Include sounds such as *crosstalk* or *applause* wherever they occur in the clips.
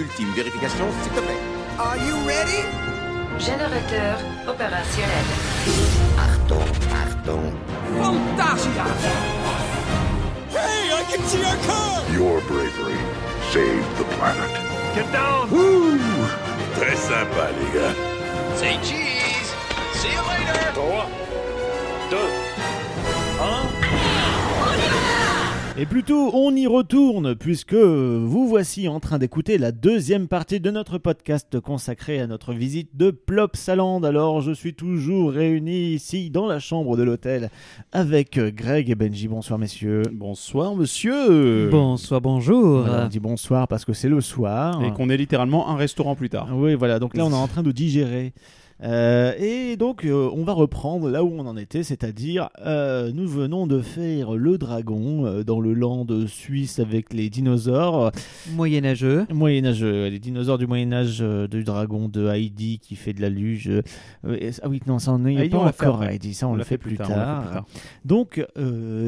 ultime vérification, s'il te plaît. Are you ready? Générateur opérationnel. Achtung, Achtung. Fantasia! Hey, I can see our car! Your bravery saved the planet. Get down! Très sympa, les gars. Say cheese! See you later! 3, 2, 1. Et plutôt, on y retourne, puisque vous voici en train d'écouter la deuxième partie de notre podcast consacré à notre visite de Plopsaland. Alors, je suis toujours réuni ici dans la chambre de l'hôtel avec Greg et Benji. Bonsoir, messieurs. Bonsoir monsieur. Bonsoir, bonjour. Voilà, on dit bonsoir parce que c'est le soir. Et qu'on est littéralement un restaurant plus tard. Oui, voilà, donc là, on est en *laughs* train de digérer. Euh, et donc, euh, on va reprendre là où on en était, c'est-à-dire, euh, nous venons de faire le dragon dans le land suisse avec les dinosaures. Moyenâgeux. Moyenâgeux, les dinosaures du Moyen-Âge du dragon de Heidi qui fait de la luge. Ah oui, non, ça on est Heidi, pas encore. Heidi, ça on, le fait plus tard. plus. Donc,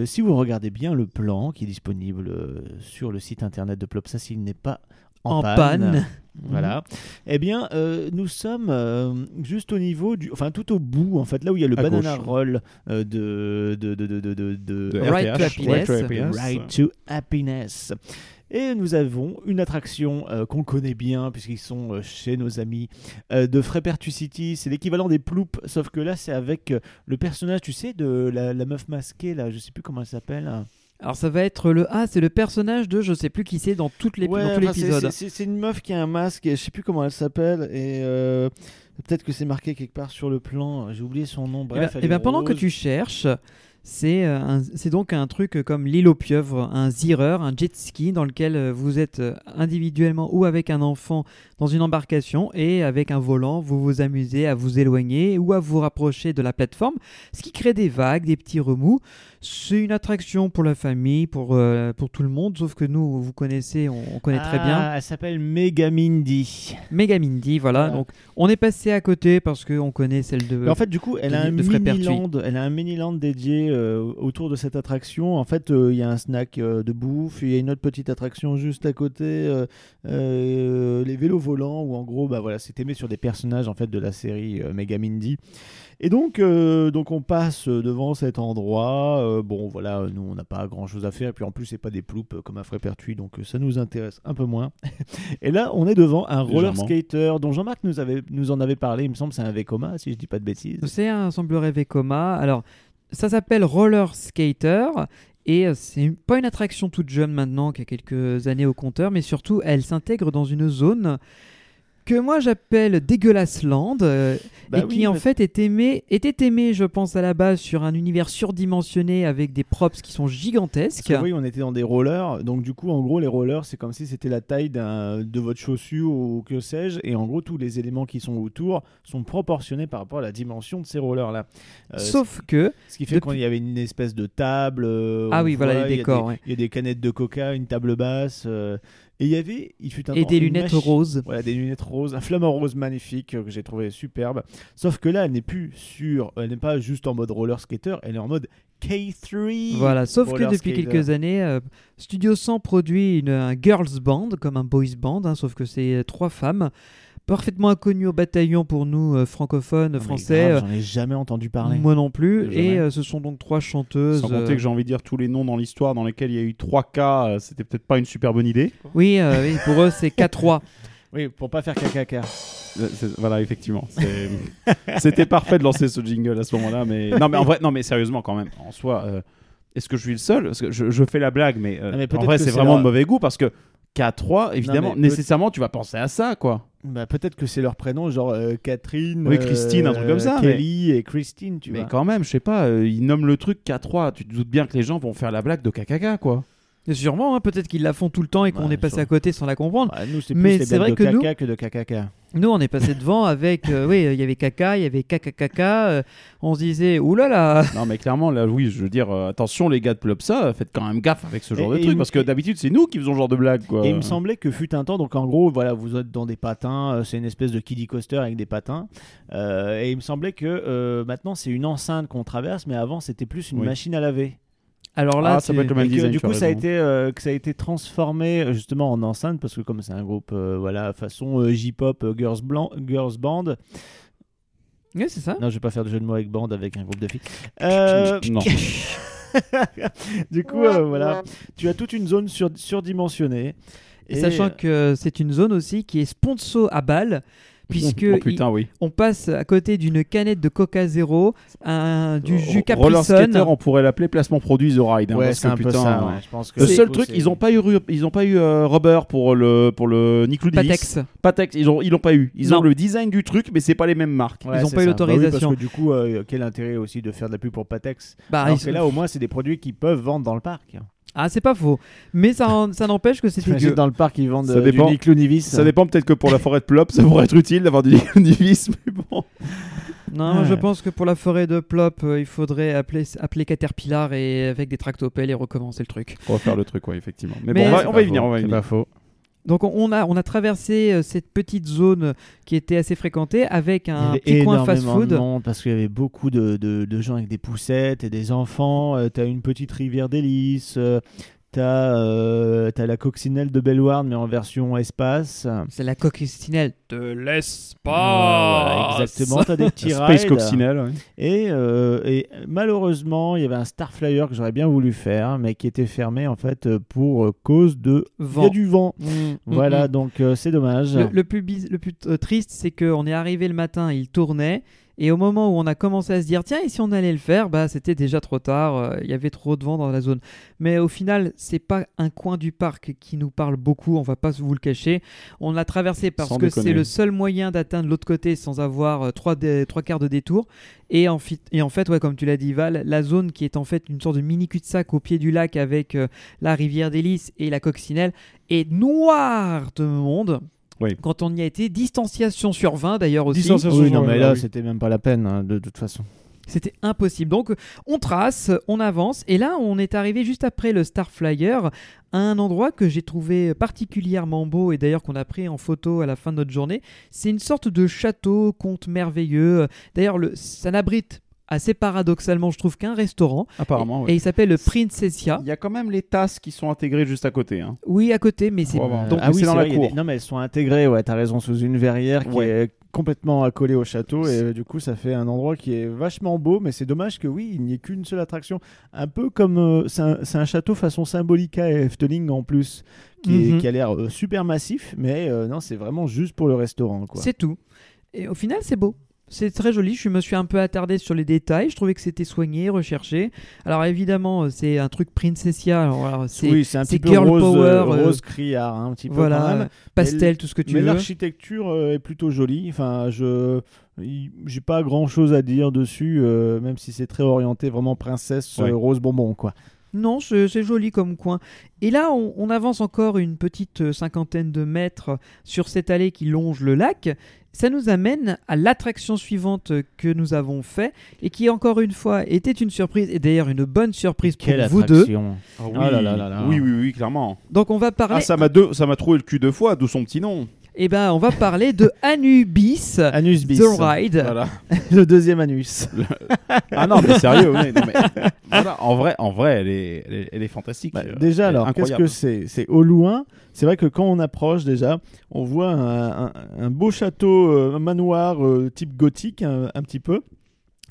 si vous regardez bien le plan qui est disponible sur le site internet de Plopsa, s'il n'est pas en, panne. voilà. Eh bien, euh, nous sommes euh, juste au niveau du, enfin tout au bout, en fait, là où il y a le À banana gauche. roll euh, de de de de Right to happiness. Right to happiness. Right to Happiness. Et nous avons une attraction euh, qu'on connaît bien, puisqu'ils sont chez nos amis de Frépertucity. C'est l'équivalent des ploups, sauf que là, c'est avec le personnage, tu sais, de la, la meuf masquée, là, je sais plus comment elle s'appelle. Alors ça va être le ah c'est le personnage de je sais plus qui c'est dans toutes les Ouais, dans tout l'épisode. c'est- une meuf qui a un masque, et je sais plus comment elle s'appelle, et euh, peut-être que c'est marqué quelque part sur le plan, j'ai oublié son nom, Et bref. elle ben, est pendant que tu cherches, c'est euh, c'est donc un truc comme l'île aux pieuvres, un zireur, un jet ski dans lequel euh, vous êtes individuellement ou avec un enfant dans une embarcation et avec un volant, vous vous amusez à vous éloigner ou à vous rapprocher de la plateforme, ce qui crée des vagues, des petits remous. C'est une attraction pour la famille, pour, euh, pour tout le monde, sauf que nous, vous connaissez, on, on connaît très bien. Ah, Elle s'appelle Megamindy. Megamindy, voilà. Voilà. Donc on est passé à côté parce qu'on connaît celle de. Mais en fait, du coup, elle a un de mini Frépertuis. land, elle a un mini land dédié euh, autour de cette attraction. En fait, euh, il y a un snack de bouffe, il y a une autre petite attraction juste à côté, les vélos volants, où en gros, bah voilà, c'est aimé sur des personnages en fait de la série euh, Megamindy. Et donc, euh, donc on passe devant cet endroit. euh, bon, voilà, nous on n'a pas grand chose à faire. Et puis en plus, c'est pas des ploups euh, comme à Frépertuis, donc euh, ça nous intéresse un peu moins. *laughs* Et là, on est devant un roller skater dont Jean-Marc nous avait, nous en avait parlé. Il me semble, c'est un Vekoma, si je dis pas de bêtises. C'est un semblerait Vekoma. Alors, ça s'appelle Roller Skater. Et euh, c'est pas une attraction toute jeune maintenant, qui a quelques années au compteur, mais surtout, elle s'intègre dans une zone que moi j'appelle Dégueulasse Land, euh, Bah et oui, qui en mais- fait est aimé, était aimé, je pense, à la base sur un univers surdimensionné avec des props qui sont gigantesques. que oui, on était dans des rollers. Donc, du coup, en gros, les rollers, c'est comme si c'était la taille de votre chaussure ou que sais-je. Et en gros, tous les éléments qui sont autour sont proportionnés par rapport à la dimension de ces rollers-là. Euh, Sauf que, ce qui fait depuis- qu'il y avait une espèce de table. euh, Ah oui, voilà, les il y a décors, des- ouais. Il y a des canettes de coca, une table basse. Et il y avait, il fut un et temps, des une lunettes roses. Voilà, des lunettes roses, un flamant rose magnifique euh, que j'ai trouvé superbe. Sauf que là, elle n'est plus sur, elle n'est pas juste en mode roller skater, elle est en mode K3. Voilà, sauf que depuis skater. quelques années, euh, Studio 100 produit une, un girls band, comme un boys band, hein, sauf que c'est euh, trois femmes, parfaitement inconnues au bataillon pour nous euh, francophones, français. J'en ai jamais entendu parler. moi non plus. Jamais. Et euh, ce sont donc trois chanteuses. Sans compter euh, que j'ai envie de dire tous les noms dans l'histoire dans lesquels il y a eu 3 cas, euh, c'était peut-être pas une super bonne idée. Oui, euh, oui, pour eux, c'est K3. *laughs* Oui, pour pas faire caca. Voilà, effectivement. *laughs* C'était parfait de lancer ce jingle à ce moment-là, mais non, mais en vrai, non, mais sérieusement quand même. En soi, euh, est-ce que je suis le seul? Parce que je, je fais la blague, mais, euh, Non, mais en vrai, c'est c'est vraiment leur- de mauvais goût parce que K3, évidemment, mais peut- nécessairement, tu vas penser à ça, quoi. Bah, peut-être que c'est leur prénom, genre euh, Catherine, Oui, Christine, un truc comme ça, Kelly et Christine, tu mais vois. quand même, je sais pas, euh, ils nomment le truc K3. Tu te doutes bien que les gens vont faire la blague de KKK, quoi. Sûrement, hein, peut-être qu'ils la font tout le temps et qu'on Ouais, est passé sûrement. à côté sans la comprendre. Ouais, nous, c'est Mais plus les c'est vrai blagues que de nous- caca que de caca. Nous, on est passé devant avec. euh, oui, il y avait caca, il y avait KKKK. euh, on se disait, oulala *laughs* Non, mais clairement, là, oui, je veux dire, euh, attention, les gars de Plopsa, faites quand même gaffe avec ce genre Et- de et truc, parce que d'habitude, c'est nous qui faisons ce genre de blague, quoi. Et il me semblait que fut un temps, donc en gros, voilà, vous êtes dans des patins, euh, c'est une espèce de kiddie coaster avec des patins. euh, et il me semblait que euh, maintenant c'est une enceinte qu'on traverse, mais avant c'était plus une Oui. machine à laver. Alors là, Ah, ça c'est- peut être le même Et que, design, du coup, ça a été euh, que ça a été transformé euh, justement en enceinte parce que comme c'est un groupe euh, voilà façon euh, J-pop euh, girls blanc girls band. Ouais, c'est ça. Non, je vais pas faire de jeu de mots avec band avec un groupe de filles. *laughs* Euh, Non. *laughs* du coup, euh, voilà, tu as toute une zone sur- surdimensionnée. Et sachant que c'est une zone aussi qui est sponsor à balle, puisque Oh putain, oui. il- on passe à côté d'une canette de Coca Zéro, un, du jus Roller Capri skater, Sun. on pourrait l'appeler placement produit The Ride. hein, ouais, parce c'est que un peu ça. ouais. Je pense que Le seul truc, ils ont pas eu, ils ont pas eu euh, rubber pour le pour le Nick. Patex. Patex, ils ont ils l'ont pas eu. Ils Non. ont le design du truc, mais c'est pas les mêmes marques. Ouais, ils ont c'est pas eu l'autorisation. Bah oui, parce que du coup, euh, quel intérêt aussi de faire de la pub pour Patex Bah, Alors ils- que là, au moins, c'est des produits qu'ils peuvent vendre dans le parc. Ah, c'est pas faux. Mais ça, en- ça n'empêche que c'est T'imagines dégueu. dans le parc, ils vendent Ça euh, dépend. du Ludivis. Ça dépend peut-être que pour la forêt de Plop, ça pourrait être utile d'avoir du Ludivis, mais bon. Non, Ouais. je pense que pour la forêt de Plop, euh, il faudrait appeler, appeler Caterpillar et avec des tractopelles et recommencer le truc. On va faire le truc, ouais, effectivement. Mais, Mais- bon, on C'est va, on pas va y venir, faux, on va y c'est venir. pas faux. Donc on- a, on a traversé euh, cette petite zone qui était assez fréquentée avec un petit coin fast-food. parce qu'il y avait beaucoup de, de- de gens avec des poussettes et des enfants. Euh, t'as une petite rivière d'hélice. euh, t'as euh, t'as la coccinelle de Bellward, mais en version espace. C'est la coccinelle de l'espace. Voilà, exactement. T'as des *laughs* petits Space rides. Coccinelle, ouais. Et, euh, et malheureusement, il y avait un Starflyer que j'aurais bien voulu faire, mais qui était fermé en fait pour cause de il y Vent. a du vent. Mm, Voilà, mm, donc euh, c'est dommage. mm. Le, le plus, le plus euh, triste, c'est qu'on est arrivé le matin, il tournait. Et au moment où on a commencé à se dire, tiens, et si on allait le faire, bah, c'était déjà trop tard, euh, il y avait trop de vent dans la zone. Mais au final, c'est pas un coin du parc qui nous parle beaucoup, on va pas vous le cacher. On l'a traversé parce Sans que c'est le seul moyen d'atteindre l'autre côté sans avoir euh, trois, dé- trois quarts de détour. Et en, fit- et en fait, ouais, comme tu l'as dit, Val, la zone qui est en fait une sorte de mini cul-de-sac au pied du lac avec euh, la rivière d'Hélice et la coccinelle est noire de monde. Oui. Quand on y a été, distanciation sur 20 d'ailleurs aussi. Distanciation- Oui, non, Ouais, mais ouais, là, oui. c'était même pas la peine, hein, de toute façon. C'était impossible. Donc on trace, on avance, et là on est arrivé juste après le Starflyer à un endroit que j'ai trouvé particulièrement beau et d'ailleurs qu'on a pris en photo à la fin de notre journée. C'est une sorte de château, conte merveilleux. D'ailleurs, le- ça n'abrite assez paradoxalement, je trouve, qu'un restaurant. Apparemment, Et ouais. il s'appelle le Princessia. Il y a quand même les tasses qui sont intégrées juste à côté. Hein. Oui, à côté, mais c'est donc ah oui, c'est dans la vrai, cour. des- Non, mais elles sont intégrées, ouais, t'as raison, sous une verrière qui Ouais. est complètement accolée au château. Et euh, du coup, ça fait un endroit qui est vachement beau, mais c'est dommage que oui, il n'y ait qu'une seule attraction. Un peu comme. euh, c'est un, château façon Symbolica et Efteling en plus, qui, est- Mhm. qui a l'air euh, super massif, mais euh, non, c'est vraiment juste pour le restaurant, quoi. c'est tout. Et au final, c'est beau. C'est très joli, je me suis un peu attardé sur les détails, je trouvais que c'était soigné, recherché. Alors évidemment, euh, c'est un truc Princessia, c'est oui, un petit peu girl rose, power, euh, euh, rose criard, hein, un petit peu quand voilà, même. pastel, tout ce que tu Mais veux. l'architecture euh, est plutôt jolie. Enfin, je j'ai pas grand chose à dire dessus, euh, même si c'est très orienté vraiment princesse Ouais. euh, rose bonbon quoi. Non, c'est joli comme coin. Et là, on, on avance encore une petite euh, cinquantaine de mètres sur cette allée qui longe le lac. Ça nous amène à l'attraction suivante que nous avons fait et qui, encore une fois, était une surprise et d'ailleurs une bonne surprise pour Quelle vous deux. attraction Ah oui. Oh là là là là. oui, oui, oui, clairement. Donc, on va parler. Ah, ça m'a deux, ça m'a trouvé le cul deux fois, d'où son petit nom. Eh ben, on va parler de *laughs* Anubis. Anus bis. The Ride. Voilà. *laughs* le deuxième anus. Ah non, mais sérieux, oui, non, mais- *laughs* voilà, en vrai, en vrai, elle est, elle est, elle est fantastique. Bah, euh, déjà, elle est alors, qu'est-ce incroyable. que c'est? C'est au loin. C'est vrai que quand on approche, déjà, on voit un, un- un beau château, euh, un manoir euh, type gothique, un, un petit peu,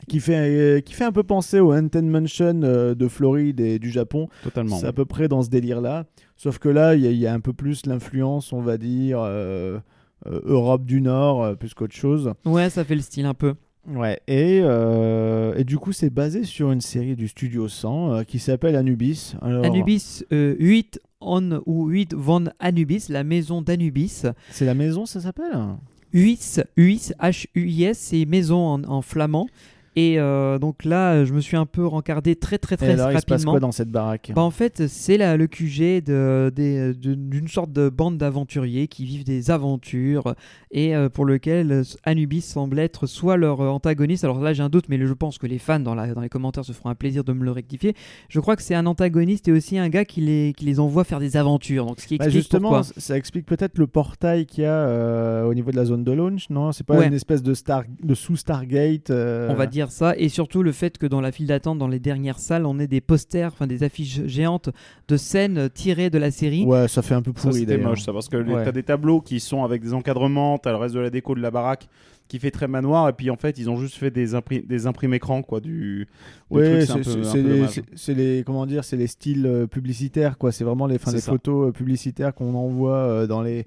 qui fait, euh, qui fait un peu penser au Haunted Mansion euh, de Floride et du Japon. Totalement. C'est à peu près dans ce délire-là. Sauf que là, il y, a- il y a un peu plus l'influence, on va dire, euh, euh, Europe du Nord, euh, plus qu'autre chose. Ouais, ça fait le style un peu. Ouais, et, euh, et du coup, c'est basé sur une série du Studio 100 euh, qui s'appelle Anubis. Alors, Anubis euh, 8 on ou 8 von Anubis, la maison d'Anubis. C'est la maison, ça s'appelle? Huis, Huis, H-U-I-S, c'est maison en, en flamand. Et euh, donc là, je me suis un peu rencardé très très Et très alors, il se passe rapidement. quoi dans cette baraque? Bah, en fait, c'est le QG d'une sorte de bande d'aventuriers qui vivent des aventures et euh, pour lequel Anubis semble être soit leur antagoniste. Alors là, j'ai un doute, mais je pense que les fans dans, la- dans les commentaires se feront un plaisir de me le rectifier. Je crois que c'est un antagoniste et aussi un gars qui les, qui les envoie faire des aventures. Donc ce qui Bah, explique justement, pourquoi. c- ça explique peut-être le portail qu'il y a euh, au niveau de la zone de launch, non? C'est pas Ouais. une espèce de, star, de sous-Stargate euh, On va dire dire ça. Et surtout le fait que dans la file d'attente, dans les dernières salles, on ait des posters, enfin des affiches géantes de scènes tirées de la série. Ouais, ça fait un peu pourri c'était moche, ça, parce que Ouais. t'as des tableaux qui sont avec des encadrements, t'as le reste de la déco de la baraque qui fait très manoir, et puis en fait, ils ont juste fait des, impri- des imprimes écrans, quoi, du, Ouais, c'est les, comment dire, c'est les styles euh, publicitaires quoi. C'est vraiment les, C'est les ça. photos euh, publicitaires qu'on envoie euh, dans les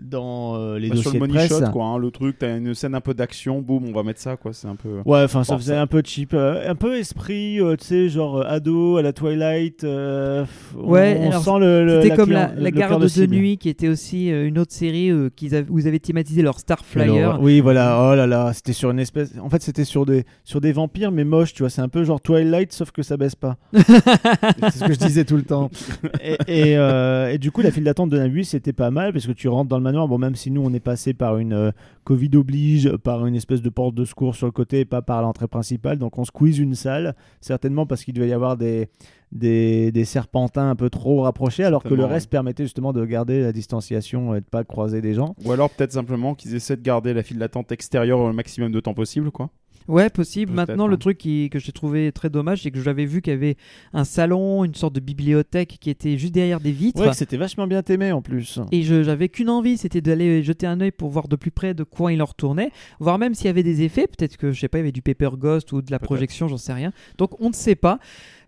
dans euh, les Bah, sur le de money presse. shot, quoi, hein, le truc, t'as une scène un peu d'action, boum, on va mettre ça, quoi, c'est un peu... Ouais, enfin ça faisait ça- un peu cheap, un peu esprit, tu sais, genre ado à la Twilight. euh, Ouais, on, alors, sent le. le- C'était comme la, la garde de, nuit, qui était aussi une autre série euh, qu'ils avaient- où ils avaient thématisé leur Star Flyer. Alors, oui, voilà. Oh là là, c'était sur une espèce. En fait, c'était sur des sur des vampires, mais moches. Tu vois, c'est un peu genre Twilight, sauf que ça baisse pas. *laughs* c'est ce que je disais tout le temps. Et, et, euh, et du coup, la file d'attente de Nabu, c'était pas mal parce que tu rentres dans le manoir. Bon, même si nous, on est passé par une euh, Covid oblige, par une espèce de porte de secours sur le côté, et pas par l'entrée principale. Donc, on squeeze une salle, certainement parce qu'il devait y avoir des des, des serpentins un peu trop rapprochés, alors que le reste permettait justement de garder la distanciation et de pas croiser des gens. Ou alors peut-être simplement qu'ils essaient de garder la file d'attente extérieure au maximum de temps possible, quoi. Ouais, possible. Maintenant, hein. le truc qui- que j'ai trouvé très dommage, c'est que j'avais vu qu'il y avait un salon, une sorte de bibliothèque qui était juste derrière des vitres. Ouais, c'était vachement bien aimé en plus. Et je j'avais qu'une envie, c'était d'aller jeter un œil pour voir de plus près de quoi il en retournait, voir même s'il y avait des effets, peut-être que je sais pas, il y avait du paper ghost ou de la projection, j'en sais rien. Donc on ne sait pas.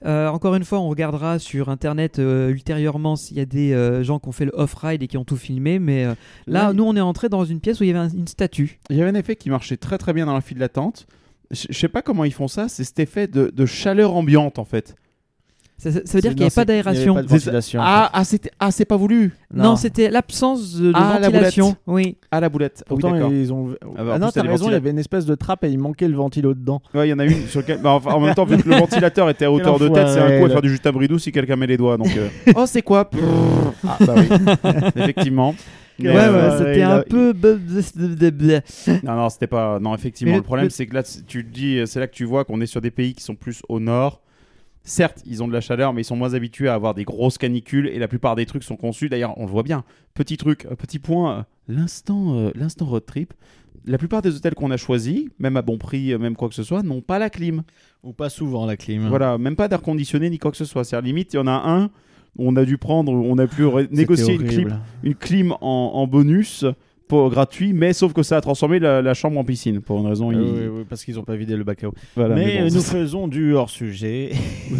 Euh, encore une fois, on regardera sur internet euh, ultérieurement s'il y a des euh, gens qui ont fait le off-ride et qui ont tout filmé, mais là, nous on est entré dans une pièce où il y avait un- une statue. Il y avait un effet qui marchait très très bien dans la file d'attente. Je je sais pas comment ils font ça, c'est cet effet de, de chaleur ambiante en fait. Ça, ça- ça veut dire qu'il n'y avait pas d'aération. Ah, ah, ah, c'est pas voulu. Non, c'était l'absence de, de Ah, la ventilation. Oui. Ah la boulette. Oui, Pourtant, ils ont. Ah, Ah, bah, non, t'as raison, il y avait une espèce de trappe et il manquait le ventilo dedans. Ouais, il y en a une sur lequel. bah, enfin, en même temps, vu que le *laughs* ventilateur était à hauteur de tête, c'est un coup à faire du juste abridou si quelqu'un met les doigts. Donc, euh, *laughs* oh, c'est quoi? Ah, bah oui. *laughs* Effectivement. Mais, Ouais, ouais, euh, c'était a- un peu. Non, non, c'était pas. Non, effectivement, le problème, c'est que là, tu te dis, c'est là que tu vois qu'on est sur des pays qui sont plus au nord. Certes, ils ont de la chaleur, mais ils sont moins habitués à avoir des grosses canicules et la plupart des trucs sont conçus. D'ailleurs, on le voit bien. Petit truc, euh, petit point, euh, l'instant, euh, l'instant road trip. La plupart des hôtels qu'on a choisis, même à bon prix, même quoi que ce soit, n'ont pas la clim. Ou pas souvent, la clim. Voilà, même pas d'air conditionné ni quoi que ce soit. C'est à la limite, il y en a un. On a dû prendre, on a pu ré- négocier une clim, une clim en, en bonus pour gratuit, mais sauf que ça a transformé la, la chambre en piscine pour une raison. Euh, il- oui, oui, parce qu'ils ont pas vidé le bac à eau. Voilà, mais bon, nous ça- faisons du hors-sujet. *laughs*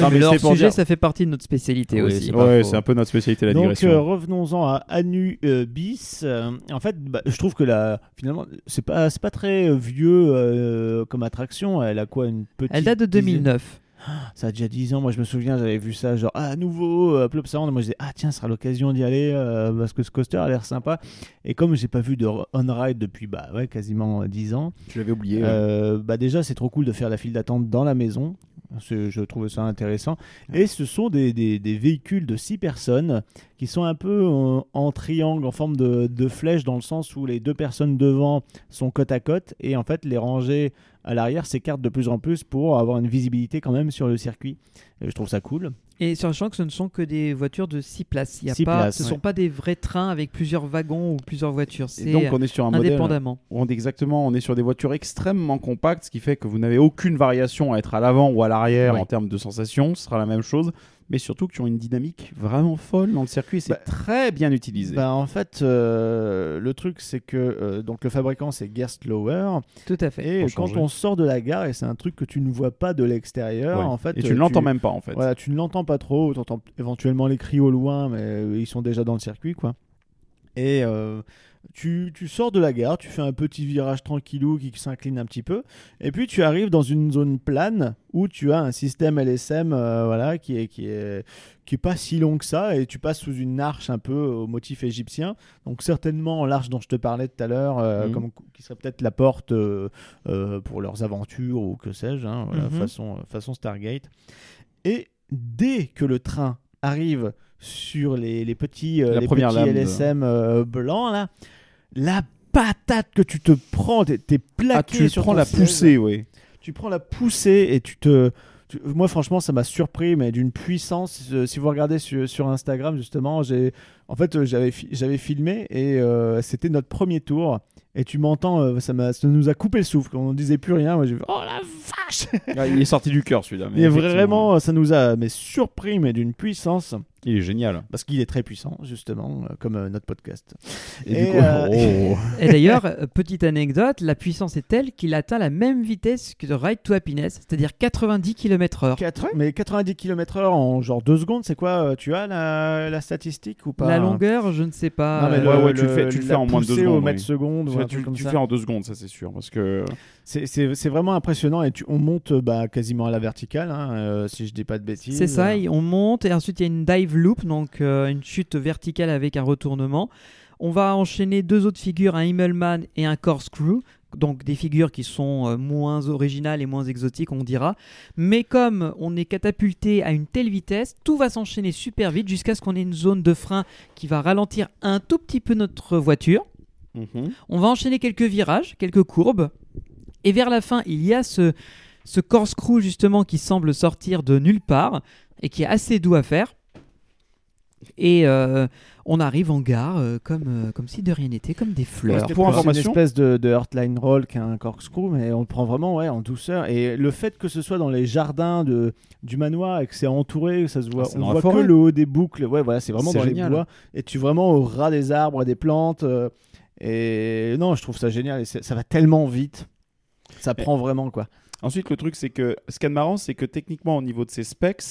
Non, mais c'est pour sujet, dire- ça fait partie de notre spécialité Oui, aussi. Ouais, faux. c'est un peu notre spécialité la Donc digression. euh, revenons-en à Anu euh, bis. Euh, en fait, bah, je trouve que la, finalement, c'est pas c'est pas très vieux euh, comme attraction. Elle a quoi une petite Elle date de dizaine- 2009. *gasps* Ça a déjà 10 ans. Moi, je me souviens, j'avais vu ça genre ah nouveau euh, Plop Sound. Moi, je disais ah tiens, ce sera l'occasion d'y aller euh, parce que ce coaster a l'air sympa. Et comme j'ai pas vu de on ride depuis bah ouais quasiment euh, 10 ans. Tu l'avais oublié. ouais. Euh, bah déjà, c'est trop cool de faire la file d'attente dans la maison. Je trouve ça intéressant. Et ce sont des, des- des véhicules de 6 personnes qui sont un peu en, en triangle, en forme de, de flèche, dans le sens où les deux personnes devant sont côte à côte. Et en fait, les rangées à l'arrière s'écartent de plus en plus pour avoir une visibilité quand même sur le circuit. Et je trouve ça cool. Et sachant que ce ne sont que des voitures de 6 places. Il y a Six pas, places, ce ne ouais. sont pas des vrais trains avec plusieurs wagons ou plusieurs voitures. C'est donc on est sur un modèle. indépendamment. On est exactement, on est sur des voitures extrêmement compactes, ce qui fait que vous n'avez aucune variation à être à l'avant ou à l'arrière en termes de sensations. Ce sera la même chose, mais surtout qui ont une dynamique vraiment folle dans le circuit. C'est Bah, très bien utilisé. Bah, en fait, euh, le truc, c'est que euh, donc le fabricant, c'est Gerstlauer. Tout à fait. Et Pour quand changer. on sort de la gare, et c'est un truc que tu ne vois pas de l'extérieur, Ouais. en fait. et tu ne l'entends même pas en fait. Voilà, tu ne l'entends pas trop, tu entends éventuellement les cris au loin, mais euh, ils sont déjà dans le circuit, quoi. Et euh, tu, tu sors de la gare, tu fais un petit virage tranquillou qui s'incline un petit peu, et puis tu arrives dans une zone plane où tu as un système LSM, euh, voilà, qui est qui est qui est pas si long que ça, et tu passes sous une arche un peu au motif égyptien. Donc certainement l'arche dont je te parlais tout à l'heure, euh, Mhm. comme qui serait peut-être la porte euh, euh, pour leurs aventures ou que sais-je, hein, voilà, Mhm. façon façon Stargate. Et dès que le train arrive sur les, les petits, euh, les petits de- LSM euh, blancs, là, la patate que tu te prends, t'es, t'es plaqué Ah, tu sur prends ton la siège. poussée, oui. Tu prends la poussée et tu te... Moi, franchement, ça m'a surpris, mais d'une puissance. Euh, Si vous regardez sur, sur Instagram, justement, j'ai, en fait, euh, j'avais, fi- j'avais filmé et euh, c'était notre premier tour. et tu m'entends, euh, ça, m'a- ça nous a coupé le souffle. On disait plus rien. Moi, j'ai fait, oh la vache *laughs* Ah, il est sorti du cœur celui-là. mais Et vraiment, ça nous a mais surpris, mais d'une puissance. Il est génial. Parce qu'il est très puissant, justement, comme euh, notre podcast. Et, euh, oh. *laughs* Et d'ailleurs, petite anecdote, la puissance est telle qu'il atteint la même vitesse que Ride to Happiness, c'est-à-dire 90 km/h. Mais 90 km/h en genre 2 secondes, c'est quoi Tu as la, la statistique ou pas? La longueur, je ne sais pas. Non, mais euh, Ouais, ouais, tu le fais- tu le la fais en moins de deux poussée au secondes, mètre oui. seconde ou Tu, tu- tu fais en deux secondes, ça c'est sûr. Parce que C'est- C'est c'est vraiment impressionnant et tu, on monte bah, quasiment à la verticale, hein, euh, si je dis pas de bêtises. C'est ça, on monte et ensuite il y a une dive loop, donc euh, une chute verticale avec un retournement. On va enchaîner deux autres figures, un Himmelman et un Corkscrew, donc des figures qui sont euh, moins originales et moins exotiques, on dira. Mais comme on est catapulté à une telle vitesse, tout va s'enchaîner super vite jusqu'à ce qu'on ait une zone de frein qui va ralentir un tout petit peu notre voiture. Mhm. On va enchaîner quelques virages, quelques courbes. Et vers la fin, il y a ce, ce corkscrew justement qui semble sortir de nulle part et qui est assez doux à faire. Et euh, on arrive en gare euh, comme, euh, comme si de rien n'était, comme des fleurs. C'était pour information- une espèce de, de Heartline Roll qu'un corkscrew, mais on le prend vraiment ouais, en douceur. Et le fait que ce soit dans les jardins de, du manoir et que c'est entouré, ça se voit, Ah, on voit forêt. que le haut des boucles. Ouais, voilà, c'est vraiment dans génial. les bois. Et tu es vraiment au ras des arbres, des plantes. euh, et non, je trouve ça génial. Et ça va tellement vite. Ça prend vraiment quoi. Ensuite, le truc, c'est que ce qu'il y a de marrant, c'est que techniquement, au niveau de ses specs,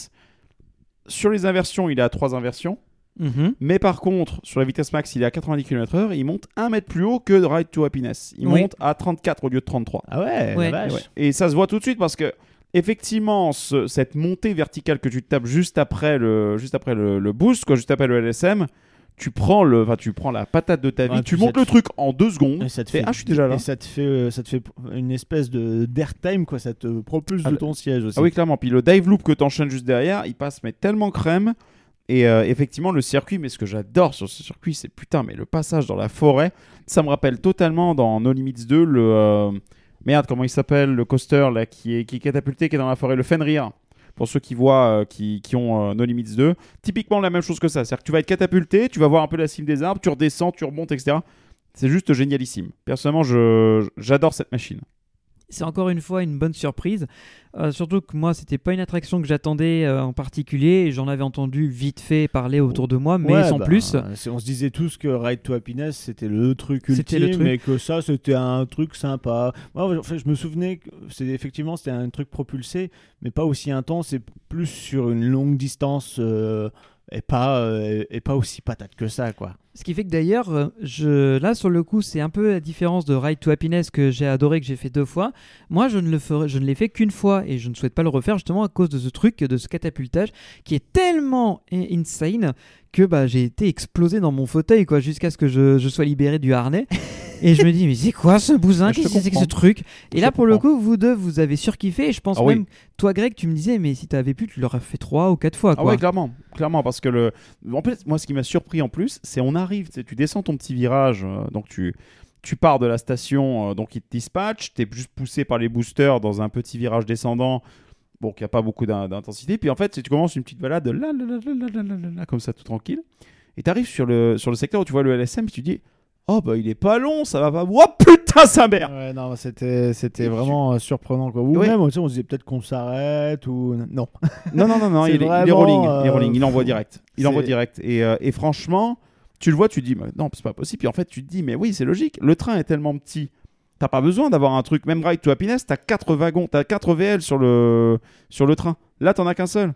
sur les inversions, il est à 3 inversions. Mhm. Mais par contre, sur la vitesse max, il est à 90 km/h. Il monte 1 mètre plus haut que de Ride to Happiness. Il Oui. monte à 34 au lieu de 33. Ah ouais, Ouais. la vache. Ouais. Et ça se voit tout de suite parce que effectivement, ce- cette montée verticale que tu tapes juste après le, juste après le, le boost, quoi, juste après le LSM, tu prends le, enfin, tu prends la patate de ta vie, Ouais, tu montes le truc en deux secondes. Et ça te fait, ah, je suis déjà là. Et ça te fait, euh, ça te fait une espèce de d'airtime quoi. Ça te propulse Ah, de ton siège aussi. Ah oui, clairement. Puis le dive loop que tu enchaînes juste derrière, il passe mais tellement crème. Et euh, effectivement, le circuit, mais ce que j'adore sur ce circuit, c'est putain, mais le passage dans la forêt, ça me rappelle totalement dans No Limits 2 le. euh, merde, comment il s'appelle Le coaster là, qui est, qui est catapulté, qui est dans la forêt, le Fenrir. Pour ceux qui voient, euh, qui, qui ont euh, No Limits 2, typiquement la même chose que ça. C'est-à-dire que tu vas être catapulté, tu vas voir un peu la cime des arbres, tu redescends, tu remontes, etc. C'est juste génialissime. Personnellement, j'adore cette machine. C'est encore une fois une bonne surprise. Euh, surtout que moi, c'était pas une attraction que j'attendais euh, en particulier. J'en avais entendu vite fait parler autour de moi, mais Ouais, sans bah, plus. c'est- On se disait tous que Ride to Happiness c'était le truc ultime, le truc. mais que ça c'était un truc sympa. Moi, en fait, je me souvenais que c'est effectivement c'était un truc propulsé, mais pas aussi intense et plus sur une longue distance euh, et pas euh, pas aussi patate que ça quoi. Ce qui fait que d'ailleurs, euh, je... là sur le coup, c'est un peu la différence de Ride to Happiness que j'ai adoré, que j'ai fait deux fois. Moi, je ne le ferai, je ne l'ai fait qu'une fois et je ne souhaite pas le refaire justement à cause de ce truc, de ce catapultage qui est tellement insane que bah, j'ai été explosé dans mon fauteuil quoi, jusqu'à ce que je, je sois libéré du harnais. *laughs* et je me dis, mais c'est quoi ce bousin? Qu'est-ce que c'est que ce truc? Et là, pour le coup, vous deux, vous avez surkiffé. Et je pense ah même, toi, Greg, tu me disais, mais si t'avais pu, tu l'aurais fait trois ou quatre fois. Quoi. Ah ouais, clairement. Clairement, parce que. En plus, moi, ce qui m'a surpris en plus, c'est on arrive, tu descends ton petit virage, euh, donc tu tu pars de la station, euh, donc ils te dispatchent, tu es juste poussé par les boosters dans un petit virage descendant, bon, qui a pas beaucoup d'intensité. Puis en fait, tu commences une petite balade, là, là, là, là, là, là, là, comme ça, tout tranquille, et tu arrives sur le, sur le secteur où tu vois le LSM, et tu dis, oh bah il est pas long, ça va pas, oh putain, sa mère. Ouais, non, c'était c'était vraiment euh, surprenant quoi. Ou Ouais. même tu sais, on se disait peut-être qu'on s'arrête ou non. *laughs* Non, non, non, non, C'est il, est- il est vraiment, rolling, il est euh, rolling, il envoie direct. Il c'est- envoie direct. Et, euh, et franchement, tu le vois, tu te dis, mais non, c'est pas possible. Puis en fait, tu te dis, mais oui, c'est logique. Le train est tellement petit. T'as pas besoin d'avoir un truc, même Ride to Happiness, t'as 4 wagons, t'as 4 VL sur le, sur le train. Là, t'en as qu'un seul.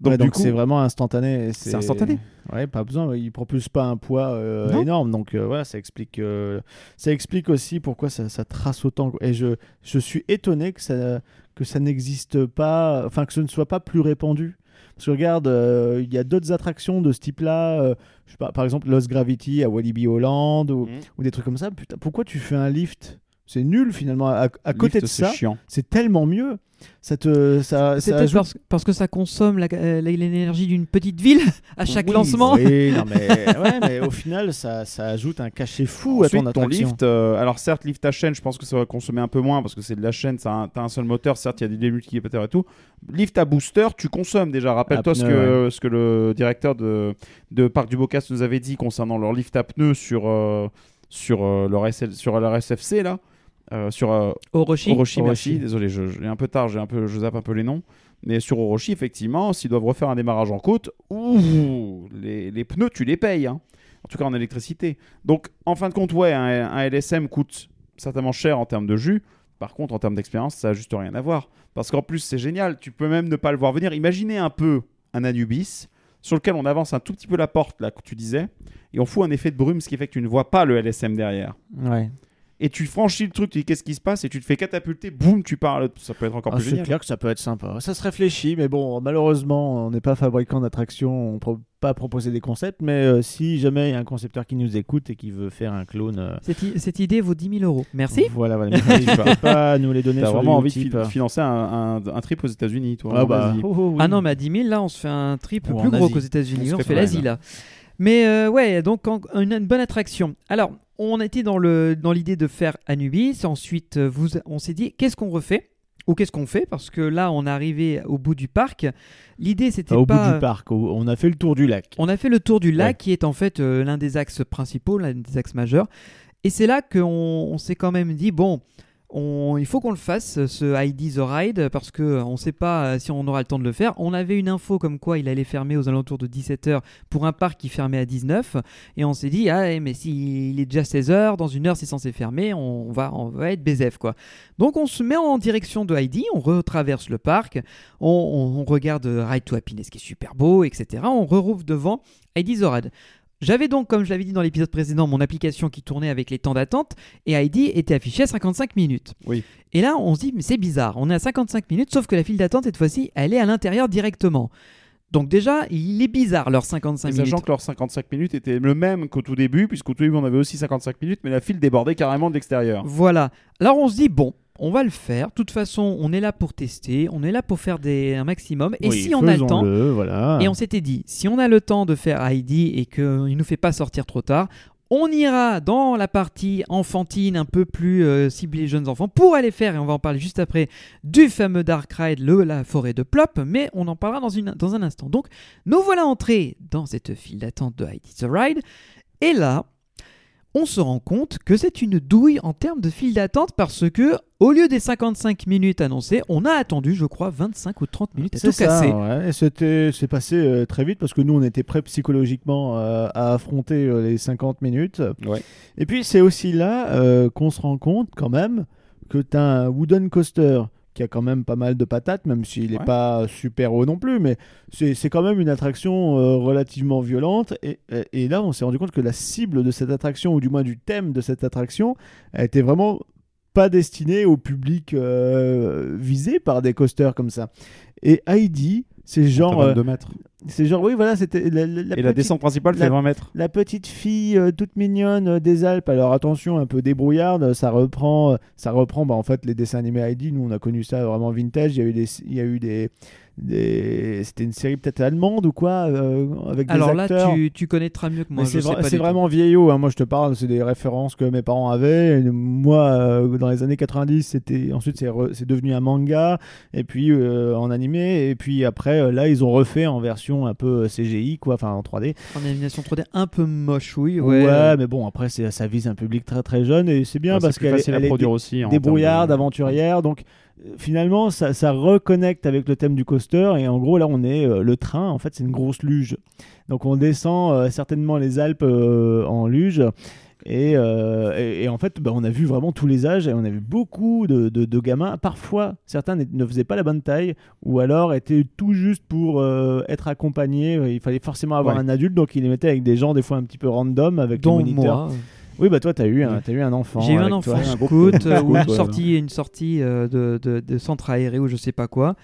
Donc, Ouais, c'est vraiment instantané. C'est instantané. Ouais, pas besoin. Il propulse pas un poids euh, énorme, donc euh, voilà, ça explique. euh, ça explique aussi pourquoi ça, ça trace autant. Et je, je suis étonné que ça que ça n'existe pas, enfin que ce ne soit pas plus répandu. Parce que regarde, il y a d'autres attractions de ce type-là. par exemple, Lost Gravity à Walibi Holland ou, Mhm. ou des trucs comme ça. Putain, pourquoi tu fais un lift? C'est nul finalement. À, à côté lift, de c'est ça, chiant. c'est tellement mieux. Ça te, ça, C'est ça ajoute- parce, parce que ça consomme l'énergie d'une petite ville à chaque Oui, lancement. Oui, non, mais, *laughs* ouais, mais au final, ça, ça ajoute un cachet fou Ensuite, à ton ton lift, euh, alors certes, lift à chaîne, je pense que ça va consommer un peu moins parce que c'est de la chaîne, ça a un- t'as un seul moteur, certes, il y a des démultiplicateurs et tout. Lift à booster, tu consommes déjà. Rappelle-toi ce, que, ce que le directeur de, de Parc du Bocas nous avait dit concernant leur lift à pneus sur, euh, sur, euh, leur SL sur leur SFC là, euh, sur euh, Orochi. Orochi, Orochi. merci. Désolé, je, un peu tard, j'ai un peu, je zappe un peu les noms. Mais sur Orochi, effectivement, s'ils doivent refaire un démarrage en côte, ouh, les, les pneus, tu les payes. hein. En tout cas, en électricité. Donc, en fin de compte, ouais, un, un LSM coûte certainement cher en termes de jus. Par contre, en termes d'expérience, ça n'a juste rien à voir. Parce qu'en plus, c'est génial. Tu peux même ne pas le voir venir. Imaginez un peu un Anubis sur lequel on avance un tout petit peu la porte, là, que tu disais, et on fout un effet de brume, ce qui fait que tu ne vois pas le LSM derrière Ouais. Et tu franchis le truc, tu dis qu'est-ce qui se passe? Et tu te fais catapulter, boum, tu parles. Ça peut être encore Ah, plus c'est génial. clair que ça peut être sympa. Ça se réfléchit, mais bon, malheureusement, on n'est pas fabricant d'attractions, on ne peut pas proposer des concepts. Mais euh, si jamais il y a un concepteur qui nous écoute et qui veut faire un clone, euh, Cette, idée vaut 10 000 euros. Merci. Voilà, voilà. *laughs* N'hésitez pas nous les donner T'as vraiment envie de financer un, un- un trip aux États-Unis, toi. Ah bah, oh, oh, oui. Ah non, mais à 10 000, là, on se fait un trip Ou plus gros qu'aux États-Unis. On On, se fait fait l'Asie, là. Mais euh, ouais, donc en- une, une bonne attraction. Alors, on était dans le dans l'idée de faire Anubis. Ensuite, euh, vous, on s'est dit, qu'est-ce qu'on refait? Ou qu'est-ce qu'on fait? Parce que là, on est arrivé au bout du parc. L'idée, c'était au pas. bout du parc, on a fait le tour du lac. On a fait le tour du lac, Ouais. qui est en fait euh, l'un des axes principaux, l'un des axes majeurs. Et c'est là qu'on on s'est quand même dit, bon, il faut qu'on le fasse, ce ID The Ride, parce que euh, ne sait pas euh, si on aura le temps de le faire. On avait une info comme quoi il allait fermer aux alentours de 17h pour un parc qui fermait à 19 Et on s'est dit, ah, mais s'il est déjà 16h, dans une heure c'est censé fermer, on va, on va être BZF quoi. Donc on se met en direction de Heidi, on retraverse le parc, on, regarde euh, Ride to Happiness qui est super beau, etc. On retrouve devant Heidi Zorad. J'avais donc, comme je l'avais dit dans l'épisode précédent, mon application qui tournait avec les temps d'attente et Heidi était affichée à 55 minutes. Oui. Et là, on se dit, mais c'est bizarre, on est à 55 minutes, sauf que la file d'attente, cette fois-ci, elle est à l'intérieur directement. Donc déjà, il est bizarre, leurs 55 Et minutes. Sachant que leurs 55 minutes étaient le même qu'au tout début, puisqu'au tout début on avait aussi 55 minutes, mais la file débordait carrément de l'extérieur. Voilà. Alors on se dit, bon, on va le faire. De toute façon, on est là pour tester, on est là pour faire des, un maximum. Et Oui, si on a le temps, voilà. et on s'était dit, si on a le temps de faire Heidi et qu'il ne nous fait pas sortir trop tard, on ira dans la partie enfantine, un peu plus euh, ciblée jeunes enfants, pour aller faire, et on va en parler juste après, du fameux Dark Ride, le, la forêt de Plop, mais on en parlera dans, une, dans un instant. Donc, nous voilà entrés dans cette file d'attente de Heidi the Ride, et là, on se rend compte que c'est une douille en termes de file d'attente parce que, au lieu des 55 minutes annoncées, on a attendu, je crois, 25 ou 30 minutes à tout ça, casser. ouais. C'était, c'est passé euh, très vite parce que nous, on était prêts psychologiquement euh, à affronter euh, les 50 minutes. Ouais. Et puis, c'est aussi là euh, qu'on se rend compte quand même que tu as un wooden coaster qui a quand même pas mal de patates, même s'il n'est Ouais. pas super haut non plus, mais c'est, quand même une attraction euh, relativement violente. Et, et- et là, on s'est rendu compte que la cible de cette attraction, ou du moins du thème de cette attraction, elle était vraiment pas destinée au public euh, visé par des coasters comme ça. Et Heidi, c'est genre, euh, 22 mètres. c'est genre, oui, voilà, c'était la, la- la Et la descente principale fait 20 mètres. la petite fille euh, toute mignonne euh, des Alpes. Alors attention, un peu débrouillarde, ça reprend, ça reprend. Bah, en fait, les dessins animés Heidi, nous on a connu ça vraiment vintage. Il y a eu des, il y a eu des, des- c'était une série peut-être allemande ou quoi, euh, avec des Alors là, acteurs. tu, tu connaîtras mieux que moi. C'est vra- tout. vraiment vieillot. hein. Moi, je te parle, c'est des références que mes parents avaient. Et moi, euh, dans les années 90, c'était ensuite c'est re- devenu un manga et puis euh, en animé et puis après là ils ont refait en version un peu CGI quoi, enfin en 3D. En animation 3D un peu moche, oui. Ouais, Ouais. mais bon après ça vise un public très très jeune et c'est bien Ouais, parce qu'elle est, elle est dé- aussi. débrouillarde, de- aventurière donc finalement ça, ça reconnecte avec le thème du coaster et en gros là on est euh, le train en fait c'est une grosse luge donc on descend euh, certainement les Alpes euh, en luge et, et, et en fait, bah, on a vu vraiment tous les âges et on a vu beaucoup de, de- de gamins. Parfois, certains ne- faisaient pas la bonne taille ou alors étaient tout juste pour être accompagnés. Il fallait forcément avoir Ouais. un adulte, donc ils les mettaient avec des gens des fois un petit peu random, avec les moniteurs. moi. Oui, bah toi, t'as eu, un- t'as eu un enfant. J'ai eu un enfant toi. scout euh, ou une sortie, une sortie euh, de, de, de centre aéré ou je sais pas quoi.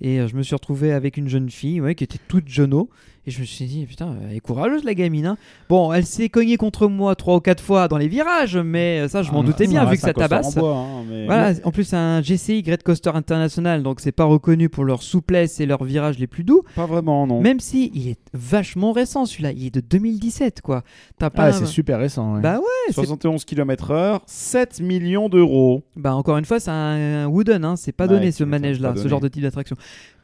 Et euh, je me suis retrouvé avec une jeune fille ouais, qui était toute jeuneau. Et je me suis dit, putain, elle est courageuse la gamine. hein. Bon, elle s'est cognée contre moi trois ou quatre fois dans les virages, mais euh, ça, je m'en Ah, doutais bien vu que ça tabasse. en bois, hein, mais- Voilà, en plus, c'est un GCI Great Coaster International, donc c'est pas reconnu pour leur souplesse et leurs virages les plus doux. Pas vraiment, non. Même si il est vachement récent celui-là, il est de 2017 quoi. T'as pas Ah, un- c'est super récent. ouais. Bah ouais, c'est- 71 km/h, 7 millions d'euros. bah encore une fois, c'est un, un wooden, hein, c'est pas donné ce manège-là, ce genre de type d'attraction.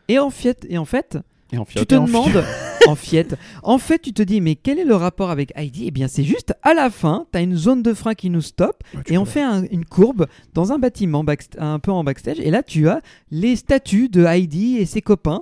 Et en fait, et en fait, Et en tu te et en demandes *laughs* en fiette. En fait, tu te dis mais quel est le rapport avec Heidi? Eh bien, c'est juste à la fin, tu as une zone de frein qui nous stoppe et on fait un- une courbe dans un bâtiment un peu en backstage et là tu as les statues de Heidi et ses copains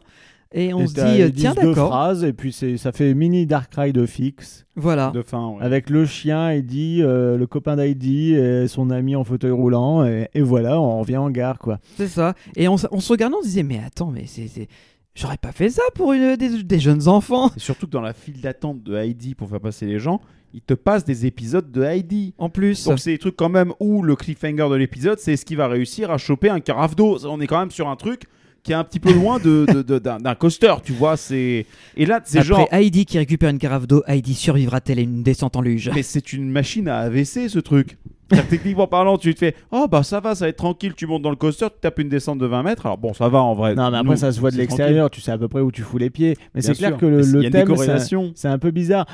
et on Et se dit tiens deux d'accord. phrases et puis c'est ça fait mini Dark Ride fixe Voilà. De fin, ouais. avec le chien Heidi, euh, le copain d'Heidi et son ami en fauteuil roulant et, et voilà, on revient en gare quoi. C'est ça. Et on se regardait, on se disait, mais attends, mais c'est. J'aurais pas fait ça pour une, des, des jeunes enfants. Et surtout que dans la file d'attente de Heidi pour faire passer les gens, ils te passent des épisodes de Heidi. En plus. Donc c'est des trucs quand même où le cliffhanger de l'épisode, c'est est-ce qu'il va réussir à choper un carafe d'eau. On est quand même sur un truc qui est un petit peu loin de, d'un, coaster, tu vois. C'est et là c'est Après genre, Heidi qui récupère une carafe d'eau, Heidi survivra-t-elle à une descente en luge? Mais c'est une machine à AVC ce truc. Techniquement parlant, tu te fais oh bah ça va, ça va être tranquille, tu montes dans le coaster, tu tapes une descente de 20 mètres. Alors bon, ça va en vrai. Non mais après Nous, ça se voit de l'extérieur, tu sais à peu près où tu fous les pieds. Mais c'est clair que le, y a le thème c'est- un peu bizarre.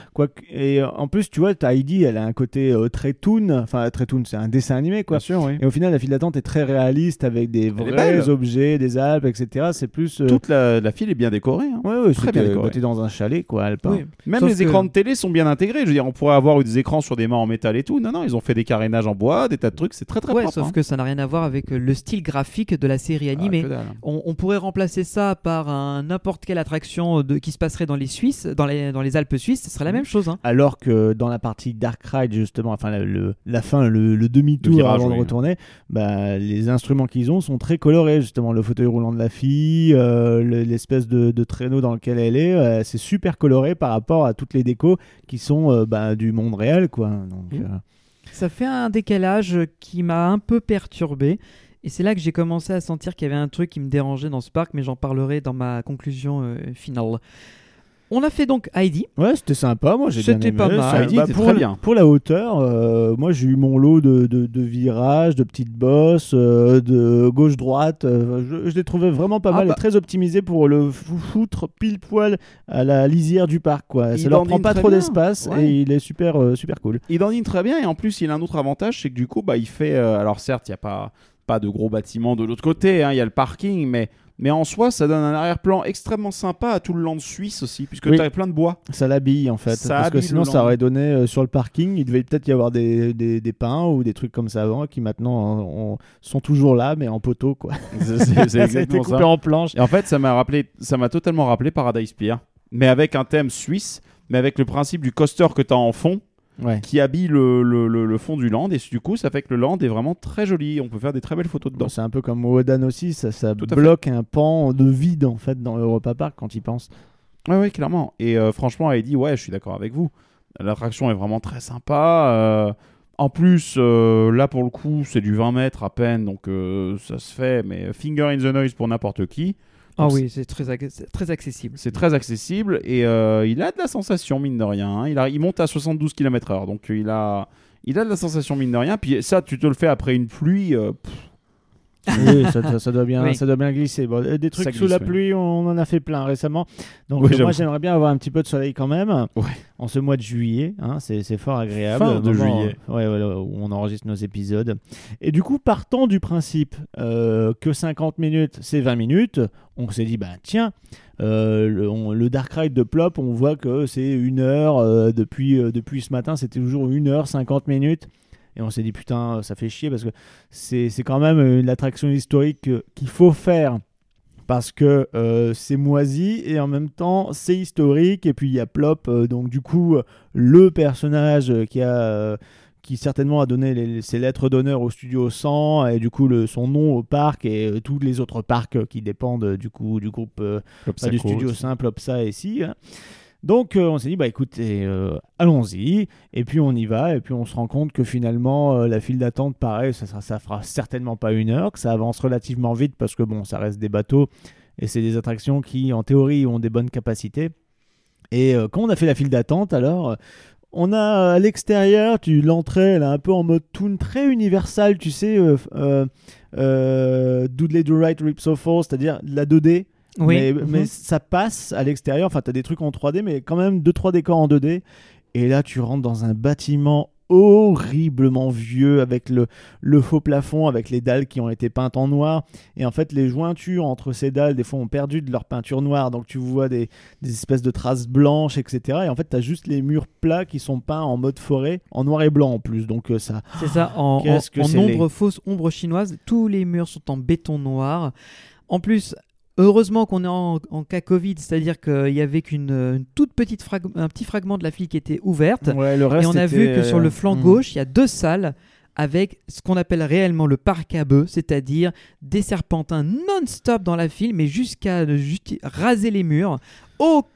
Et euh, en plus tu vois, t'as Heidi, elle a un côté euh, très toon, enfin très toon, c'est un dessin animé quoi. Bien sûr, oui. Et au final, la file d'attente est très réaliste avec des vrais objets, des Alpes, etc. C'est plus. euh, Toute la, la file est bien décorée. hein. Ouais, ouais, Très bien que- décoré. bah, t'es dans un chalet quoi, alpin. Oui. Même Sauf les que- écrans de télé sont bien intégrés. Je veux dire, on pourrait avoir eu des écrans sur des mains en métal et tout. Non, non, ils ont fait des carénages en bois, des tas de trucs. C'est très très Ouais, propre. sauf hein. que ça n'a rien à voir avec euh, le style graphique de la série Ah, animée. on, on pourrait remplacer ça par n'importe quelle attraction de, qui se passerait dans les Suisses, dans les, dans les Alpes suisses, ce serait la même chose. hein. Alors que dans la partie Dark Ride, justement, enfin la, le- la fin, le, le demi-tour avant oui. de retourner, bah, les instruments qu'ils ont sont très colorés. Justement, le fauteuil roulant de la fille, euh, le- l'espèce de, de traîneau dans lequel elle est, euh, c'est super coloré par rapport à toutes les décos qui sont euh, bah, du monde réel. quoi. Donc, Mmh. Ça fait un décalage qui m'a un peu perturbé. Et c'est là que j'ai commencé à sentir qu'il y avait un truc qui me dérangeait dans ce parc, mais j'en parlerai dans ma conclusion euh, finale. On a fait donc Heidi. Ouais, c'était sympa. Moi, j'ai bien C'était aimé. pas mal. Heidi bah, pour, très la- bien. pour la hauteur, euh, moi, j'ai eu mon lot de, de, de virages, de petites bosses, euh, de gauche-droite. euh, je je l'ai trouvé vraiment pas Ah mal bah. et très optimisé pour le fou- foutre pile poil à la lisière du parc. Quoi. Il Ça leur en prend pas trop d'espace Ouais. et il est super, euh, super cool. Il en dit très bien et en plus il a un autre avantage, c'est que du coup bah il fait, euh, alors certes il n'y a pas pas de gros bâtiments de l'autre côté, hein, il y a le parking, mais mais en soi ça donne un arrière-plan extrêmement sympa à tout le land suisse aussi, puisque Oui. tu as plein de bois. Ça l'habille en fait. Ça parce que sinon, ça aurait donné euh, sur le parking. Il devait peut-être y avoir des, des, des pins ou des trucs comme ça avant qui maintenant ont- sont toujours là, mais en poteau. Quoi. *laughs* C'est- *laughs* ça a été exactement coupé ça. en planche. Et en fait ça m'a rappelé, ça m'a totalement rappelé Paradise Pier, mais avec un thème suisse, mais avec le principe du coaster que tu as en fond. Ouais. qui habille le, le, le- le fond du land et du coup ça fait que le land est vraiment très joli on peut faire des très belles photos dedans c'est un peu comme Wodan aussi, ça, bloque un pan de vide en fait dans Europa Park quand il pense. Ouais, ouais, clairement. Et euh, franchement, elle dit Ouais, je suis d'accord avec vous. L'attraction est vraiment très sympa. euh, en plus, euh, là pour le coup, c'est du 20 mètres à peine, donc euh, ça se fait. Mais finger in the noise pour n'importe qui. Ah Donc, oui, c'est très, très accessible. C'est très accessible et euh, il a de la sensation, mine de rien. hein. Il, a, il monte à 72 km/h, donc euh, il a, il a de la sensation, mine de rien. Puis ça, tu te le fais après une pluie. euh, pff, oui, ça, doit bien, Oui. ça doit bien glisser. Bon, euh, des trucs sous la ouais. pluie, on en a fait plein récemment. Donc Oui, euh, moi, j'aimerais bien avoir un petit peu de soleil quand même. Ouais. En ce mois de juillet, hein, c'est fort agréable. Fin de Moment, juillet. ouais, où on enregistre nos épisodes. Et du coup, partant du principe euh, que 50 minutes, c'est 20 minutes, on s'est dit, bah tiens, euh, le, on- le Dark Ride de Plop, on voit que c'est une heure euh, depuis, depuis ce matin, c'était toujours une heure 50 minutes. Et on s'est dit, putain, ça fait chier parce que c'est quand même une attraction historique que- qu'il faut faire parce que euh, c'est moisi et en même temps c'est historique et puis il y a Plop euh, donc du coup euh, le personnage qui a euh, qui certainement a donné les- ses lettres d'honneur au studio 100 et du coup le, son nom au parc et tous les autres parcs qui dépendent du coup du groupe pas du studio simple Plopsa ici hein. Donc euh, on s'est dit bah écoutez euh, allons-y. Et puis on y va. Et puis on se rend compte que finalement euh, la file d'attente pareil ça, sera- ça fera certainement pas une heure que ça avance relativement vite parce que bon ça reste des bateaux et c'est des attractions qui en théorie ont des bonnes capacités. Et quand on a fait la file d'attente alors on a à l'extérieur, tu l'entrée, elle est un peu en mode toon très universal, tu sais, euh, Doodley Do Right Rips So Fall, c'est-à-dire la 2D, Oui. mais, Mhm. mais ça passe à l'extérieur. Enfin, tu as des trucs en 3D, mais quand même 2-3 décors en 2D. Et là, tu rentres dans un bâtiment horriblement vieux avec le, le faux plafond, avec les dalles qui ont été peintes en noir. Et en fait, les jointures entre ces dalles, des fois, ont perdu de leur peinture noire. Donc tu vois des, des espèces de traces blanches, etc. Et en fait, tu as juste les murs plats qui sont peints en mode forêt, en noir et blanc en plus. Donc euh, ça. C'est ça, en, que en, ombre fausse, ombre chinoise, tous les murs sont en béton noir. En plus, heureusement qu'on est en, en cas Covid, c'est-à-dire qu'il y avait qu'une une toute petite un petit fragment de la file qui était ouverte. Ouais, le Et on a était, vu que sur euh, le flanc hmm. gauche, il y a deux salles avec ce qu'on appelle réellement le parc à bœufs, c'est-à-dire des serpentins non-stop dans la file, mais jusqu'à raser les murs. Aucun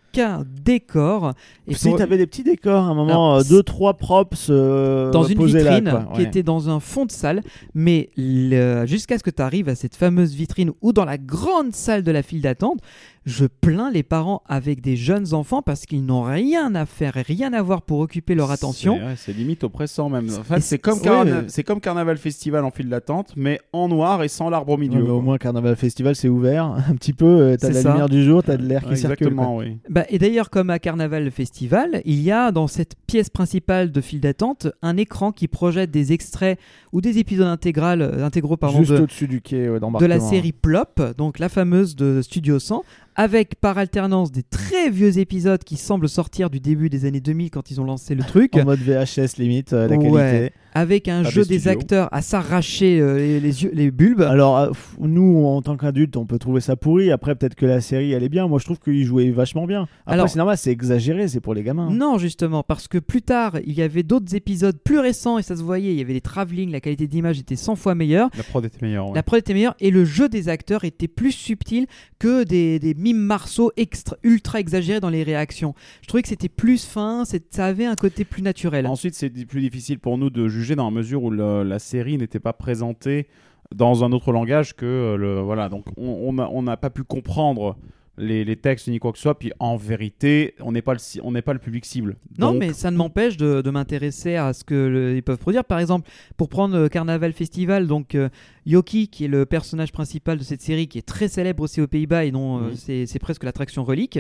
décor. Et si pour- t'avais des petits décors à un moment, euh, deux trois props euh, dans une là, vitrine qui était dans un fond de salle, mais le- jusqu'à ce que tu arrives à cette fameuse vitrine ou dans la grande salle de la file d'attente, je plains les parents avec des jeunes enfants parce qu'ils n'ont rien à faire rien à voir pour occuper leur attention. C'est limite oppressant même. En Et fait, c'est comme, Carna- Carnaval Festival en file d'attente, mais en noir et sans l'arbre au Ouais, milieu. mais au moins Carnaval Festival c'est ouvert *laughs* un petit peu, euh, t'as C'est de la ça. lumière du jour, t'as de l'air qui circule. Exactement, oui. Bah, et d'ailleurs, comme à Carnaval Festival, il y a dans cette pièce principale de file d'attente un écran qui projette des extraits ou des épisodes intégrales, euh, intégraux pardon, Juste de, au-dessus du quai ouais, de la série Plop, donc la fameuse de Studio 100, avec par alternance des très vieux épisodes qui semblent sortir du début des années 2000 quand ils ont lancé le truc, En mode VHS limite, euh, la Ouais. qualité. Avec un jeu des acteurs à s'arracher euh, les, les yeux, les bulbes. Alors, euh, nous, en tant qu'adultes, on peut trouver ça pourri. Après, peut-être que la série, elle est bien. Moi, je trouve qu'il jouait vachement bien. Après, Alors- c'est normal, c'est exagéré, c'est pour les gamins. Non, justement, parce que plus tard, il y avait d'autres épisodes plus récents et ça se voyait, il y avait les travelling, la qualité d'image était 100 fois meilleure. La prod était meilleure. ouais. La prod était meilleure et le jeu des acteurs était plus subtil que des, des mimes marceaux extra, ultra exagérés dans les réactions. Je trouvais que c'était plus fin, ça avait un côté plus naturel. Ensuite, c'est plus difficile pour nous de juger dans la mesure où la série n'était pas présentée dans un autre langage que euh, le voilà. Donc, on n'a on n'a pas pu comprendre les, les textes ni quoi que ce soit. Puis, en vérité, on n'est pas le ci- on n'est pas le public cible. Non, Donc, mais ça ne m'empêche de, de m'intéresser à ce que le- ils peuvent produire. Par exemple, pour prendre euh, Carnaval Festival, donc euh, Yoki, qui est le personnage principal de cette série, qui est très célèbre aussi aux Pays-Bas et dont euh, c'est presque l'attraction relique.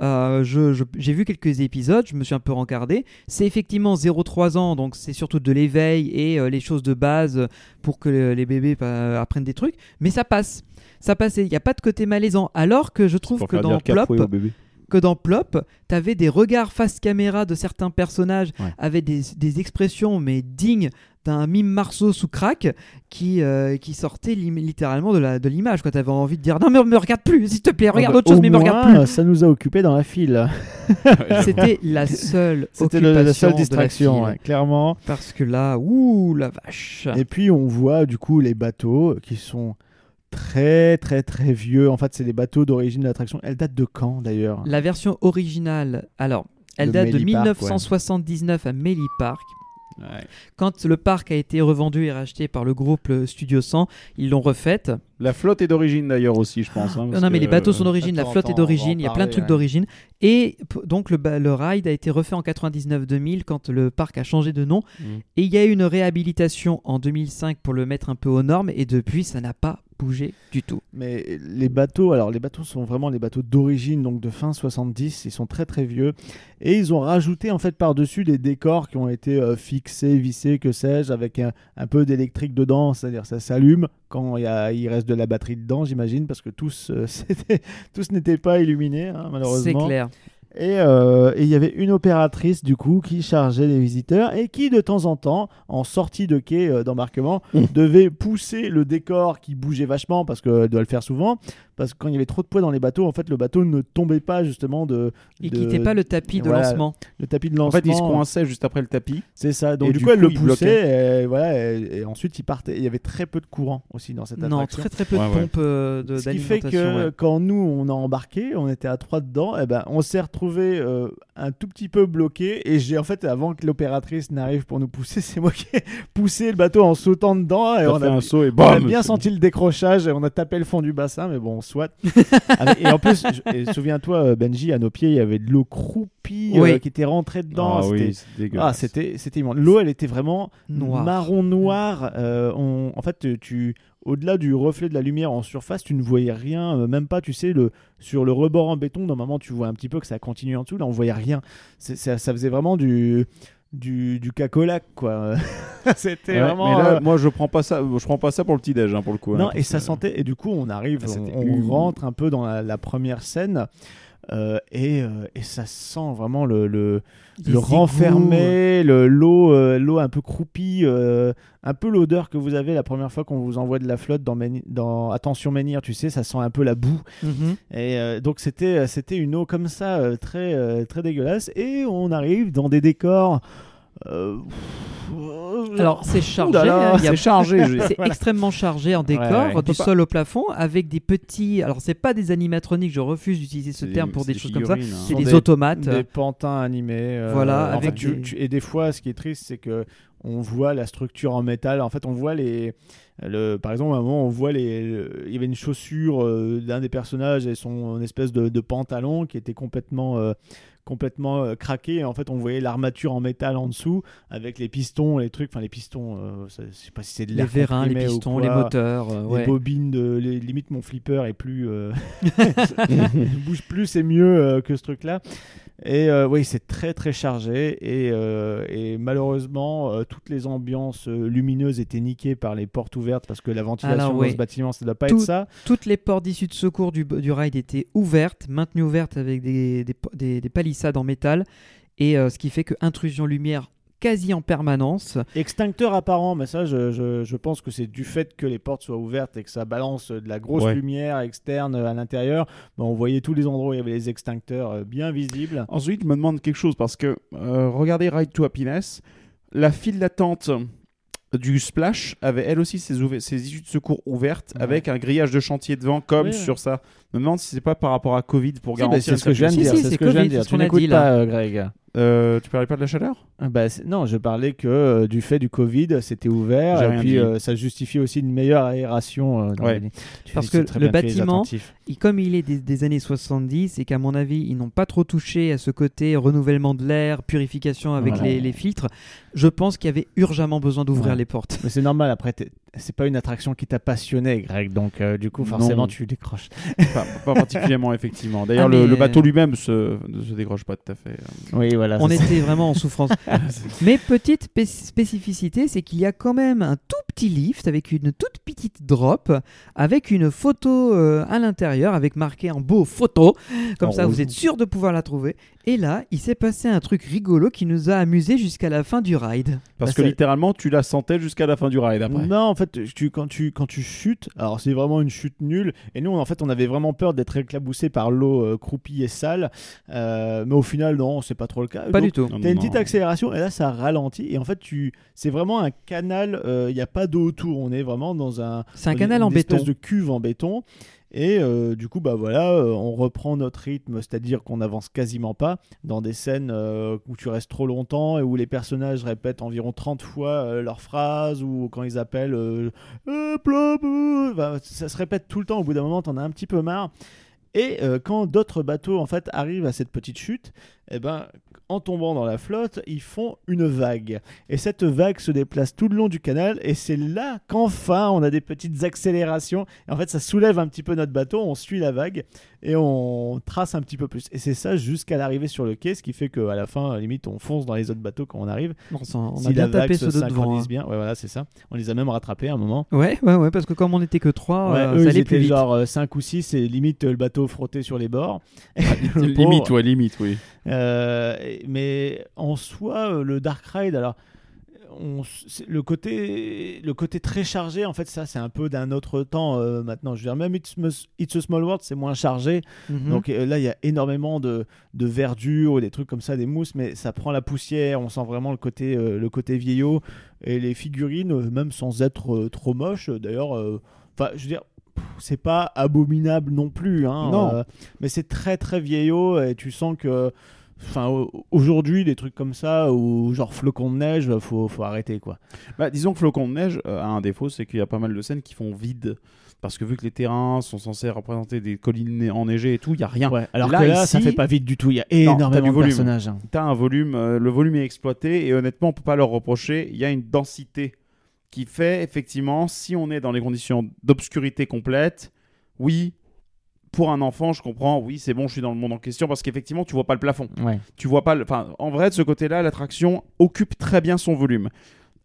euh, je- je- J'ai vu quelques épisodes, je me suis un peu rencardé. C'est effectivement 0-3 ans, donc c'est surtout de l'éveil et les choses de base pour que le- les bébés bah, apprennent des trucs, mais ça passe. Ça passe, il n'y a pas de côté malaisant. Alors que je trouve que dans Plop, que dans Plop, t'avais des regards face caméra de certains personnages Ouais. avec des, des expressions mais dignes d'un mime Marceau sous crack qui, euh, qui sortait littéralement de de l'image. Tu avais envie de dire non mais me regarde plus, s'il te plaît, regarde Ah bah, autre chose mais me regarde moins, Ça nous a occupés dans la file. *laughs* plus. C'était la seule *laughs* C'était la seule de la distraction, ouais, clairement. Parce que là, ouh la vache. Et puis, on voit du coup les bateaux qui sont très, très, très vieux. En fait, c'est des bateaux d'origine de l'attraction. Elle date de quand d'ailleurs? La version originale, alors, elle Le date de Melly Park, ouais. 1979 à Melly Park. Ouais. Quand le parc a été revendu et racheté par le groupe Studio 100, ils l'ont refaite. La flotte est d'origine d'ailleurs aussi, je pense. hein, Non, parce non, mais les bateaux sont d'origine, la flotte est d'origine, il y a plein de trucs ouais. d'origine. Et donc le ride a été refait en 99-2000 quand le parc a changé de nom. Mm. Et il y a eu une réhabilitation en 2005 pour le mettre un peu aux normes. Et depuis, ça n'a pas bougé du tout. Mais les bateaux, alors les bateaux sont vraiment les bateaux d'origine, donc de fin 70, ils sont très très vieux. Et ils ont rajouté en fait par-dessus des décors qui ont été euh, fixés, vissés, que sais-je, avec un, un peu d'électrique dedans, c'est-à-dire ça s'allume quand il, y a- il reste de la batterie dedans, j'imagine, parce que tous, euh, *laughs* tous n'étaient pas illuminés, hein, C'est malheureusement. clair. Et euh, et il y avait une opératrice du coup qui chargeait les visiteurs et qui de temps en temps, en sortie de quai euh, d'embarquement, devait pousser le décor qui bougeait vachement parce qu'elle doit le faire souvent. Parce que quand il y avait trop de poids dans les bateaux, en fait, le bateau ne tombait pas justement de. Et de- quittait pas le tapis de voilà, lancement. le tapis de En lancement. fait, il se coinçait juste après le tapis. C'est ça. Donc Et du, du coup, elle coup, le il poussait. Et, voilà, et, et ensuite, il partait. Il y avait très peu de courant aussi dans cette Non, attraction. très très peu Ouais, de ouais. pompes euh, de- Ce qui fait que ouais. quand nous on a embarqué, on était à trois dedans, et ben on s'est retrouvé euh, un tout petit peu bloqué et j'ai en fait avant que l'opératrice n'arrive pour nous pousser, *laughs* c'est moi qui ai poussé le bateau en sautant dedans et on fait a, un saut et on a bien senti le décrochage et on a tapé le fond du bassin, mais bon soit. *laughs* Et en plus, souviens-toi euh, Benji, à nos pieds il y avait de l'eau croupie euh, qui était rentrée dedans. Ah C'était- oui, c'est ah, c'était c'était immense. L'eau, elle était vraiment Noir. marron noir. Euh, on, en fait, tu- tu au-delà du reflet de la lumière en surface, tu ne voyais rien, euh, même pas, tu sais, le sur le rebord en béton. Normalement, tu vois un petit peu que ça continue en dessous. Là, on voyait rien. C'est- Ça, ça faisait vraiment du du, du cacolac, quoi. *laughs* C'était Ouais, vraiment. mais là, euh, moi, je prends pas ça. Je prends pas ça pour le petit déj, hein, pour le coup. hein, non, et ça sentait. Et du coup, on arrive, Ah, on, rentre un peu dans la, la première scène. Euh, et, euh, et ça sent vraiment le, le, le renfermé, le- l'eau euh, l'eau un peu croupie, euh, un peu l'odeur que vous avez la première fois qu'on vous envoie de la flotte dans, dans Attention Menhir, tu sais, ça sent un peu la boue. Mhm. Et donc c'était c'était une eau comme ça très très dégueulasse et on arrive dans des décors. Euh, Alors c'est chargé, hein, C'est chargé. *laughs* c'est extrêmement chargé en décor, Ouais, ouais. du pas- sol au plafond, avec des petits. Alors c'est pas des animatroniques, je refuse d'utiliser ce terme des- pour des, des choses comme ça. hein. C'est des, des- automates. des pantins animés. euh, Voilà, avec fait, tu- tu- et des fois, ce qui est triste, c'est que on voit la structure en métal. En fait, on voit les. Le, par exemple, à un moment, on voit les. le- il y avait une chaussure euh, d'un des personnages et son espèce de, de pantalon qui était complètement. euh, complètement euh, craqué en fait on voyait l'armature en métal en dessous avec les pistons les trucs enfin les pistons euh, ça- je sais pas si c'est de les l'air vérins, les comprimé ou pistons, quoi. les moteurs. euh, les bobines de les- limite mon flipper est plus il *laughs* *laughs* bouge plus c'est mieux que ce truc là et euh, oui c'est très très chargé. Et, euh, et malheureusement euh, toutes les ambiances lumineuses étaient niquées par les portes ouvertes parce que la ventilation Alors, dans ce bâtiment ça doit pas Tout- être ça. Toutes les portes d'issue de secours du, du ride étaient ouvertes, maintenues ouvertes avec des, des, des- des palissades en métal. Et ce qui fait que intrusion lumière quasi en permanence. extincteur apparent mais ça je, je, je pense que c'est du fait que les portes soient ouvertes et que ça balance de la grosse Ouais. lumière externe à l'intérieur Ben, on voyait tous les endroits où il y avait les extincteurs euh, bien visibles Ensuite, je me demande quelque chose parce que euh, regardez Ride to Happiness, la file d'attente du Splash avait elle aussi ses, issues de secours ouvertes Ouais. avec un grillage de chantier devant comme Oui, sur ça. Je me demande si c'est pas par rapport à Covid pour Si, bah, garantir c'est ce que je viens de dire. si, c'est c'est ce que je viens de dire. Tu n'écoutes pas, euh, Greg. Euh, tu parlais pas de la chaleur? Ah bah, non, je parlais que euh, du fait du Covid, c'était ouvert et puis euh, ça justifie aussi une meilleure aération. euh, dans Ouais. les- Tu Parce que le bâtiment-. Et comme il est des, des années 70 et qu'à mon avis, ils n'ont pas trop touché à ce côté renouvellement de l'air, purification avec Voilà. les, les filtres, je pense qu'il y avait urgemment besoin d'ouvrir Ouais. les portes. Mais c'est normal, après, t'es- c'est pas une attraction qui t'a passionné, Greg, donc euh, du coup, forcément, Non. tu décroches. pas, pas *laughs* particulièrement, effectivement. D'ailleurs, Ah, le, mais- le bateau lui-même se, ne se décroche pas tout à fait. Oui, voilà. On était vraiment en souffrance. *laughs* Mais petite spé- spécificité, c'est qu'il y a quand même un tout petit lift avec une toute petite drop, avec une photo euh, à l'intérieur, avec marqué en beau photo. Comme En ça, vous êtes sûr de pouvoir la trouver. Et là, il s'est passé un truc rigolo qui nous a amusés jusqu'à la fin du ride. Parce Bah, que littéralement, tu la sentais jusqu'à la fin du ride après. Non, en fait, tu, quand, tu, quand tu chutes, alors c'est vraiment une chute nulle. Et nous, en fait, on avait vraiment peur d'être éclaboussé par l'eau euh, croupie et sale. Euh, mais au final, non, c'est pas trop le cas. Pas Donc, du tout. T'as une petite accélération et là ça ralentit et en fait tu c'est vraiment un canal il n'y a pas d'eau autour on est vraiment dans un C'est un une- canal en une espèce béton. de cuve en béton et euh, du coup bah voilà euh, on reprend notre rythme c'est-à-dire qu'on n'avance quasiment pas dans des scènes euh, où tu restes trop longtemps et où les personnages répètent environ 30 fois leurs phrases ou quand ils appellent bah, ça se répète tout le temps. Au bout d'un moment t'en as un petit peu marre. Et quand d'autres bateaux en fait arrivent à cette petite chute, eh ben, en tombant dans la flotte, ils font une vague. Et cette vague se déplace tout le long du canal. Et c'est là qu'enfin on a des petites accélérations. Et en fait, ça soulève un petit peu notre bateau. On suit la vague et on trace un petit peu plus. Et c'est ça jusqu'à l'arrivée sur le quai, ce qui fait qu'à la fin, limite, on fonce dans les autres bateaux quand on arrive. On, si a bien la tapé se ceux de devant. hein. bien, ouais, voilà, c'est ça. On les a même rattrapés à un moment. Ouais, ouais, ouais, parce que comme on n'était que trois, Ouais, euh, eux, ça ils allait plus étaient vite. genre 5 ou 6 et limite euh, le bateau frotté sur les bords. *laughs* Le *laughs* limite, ouais, limite, oui. Euh, mais en soi, euh, le Dark Ride, alors. On, le côté le côté très chargé en fait ça c'est un peu d'un autre temps euh, maintenant je veux dire même It's, a Small World c'est moins chargé Mhm. donc euh, là il y a énormément de, de verdure des trucs comme ça des mousses mais ça prend la poussière on sent vraiment le côté euh, le côté vieillot et les figurines même sans être trop moches d'ailleurs enfin je veux dire c'est pas abominable non plus hein, Non. mais c'est très très vieillot et tu sens que enfin au- aujourd'hui des trucs comme ça ou genre flocon de neige faut faut arrêter quoi Bah, disons que Flocon de Neige euh, a un défaut, c'est qu'il y a pas mal de scènes qui font vide. Parce que vu que les terrains sont censés représenter des collines enneigées et tout, il y a rien. ouais alors Là, que là ça fait pas vite du tout il y a énormément de personnages hein. T'as un volume, euh, le volume est exploité et honnêtement, on peut pas leur reprocher. Il y a une densité qui fait effectivement, si on est dans les conditions d'obscurité complète, oui, pour un enfant, je comprends, oui, c'est bon, je suis dans le monde en question, parce qu'effectivement, tu vois pas le plafond. Ouais. Tu vois pas le. Enfin, en vrai, de ce côté-là, l'attraction occupe très bien son volume.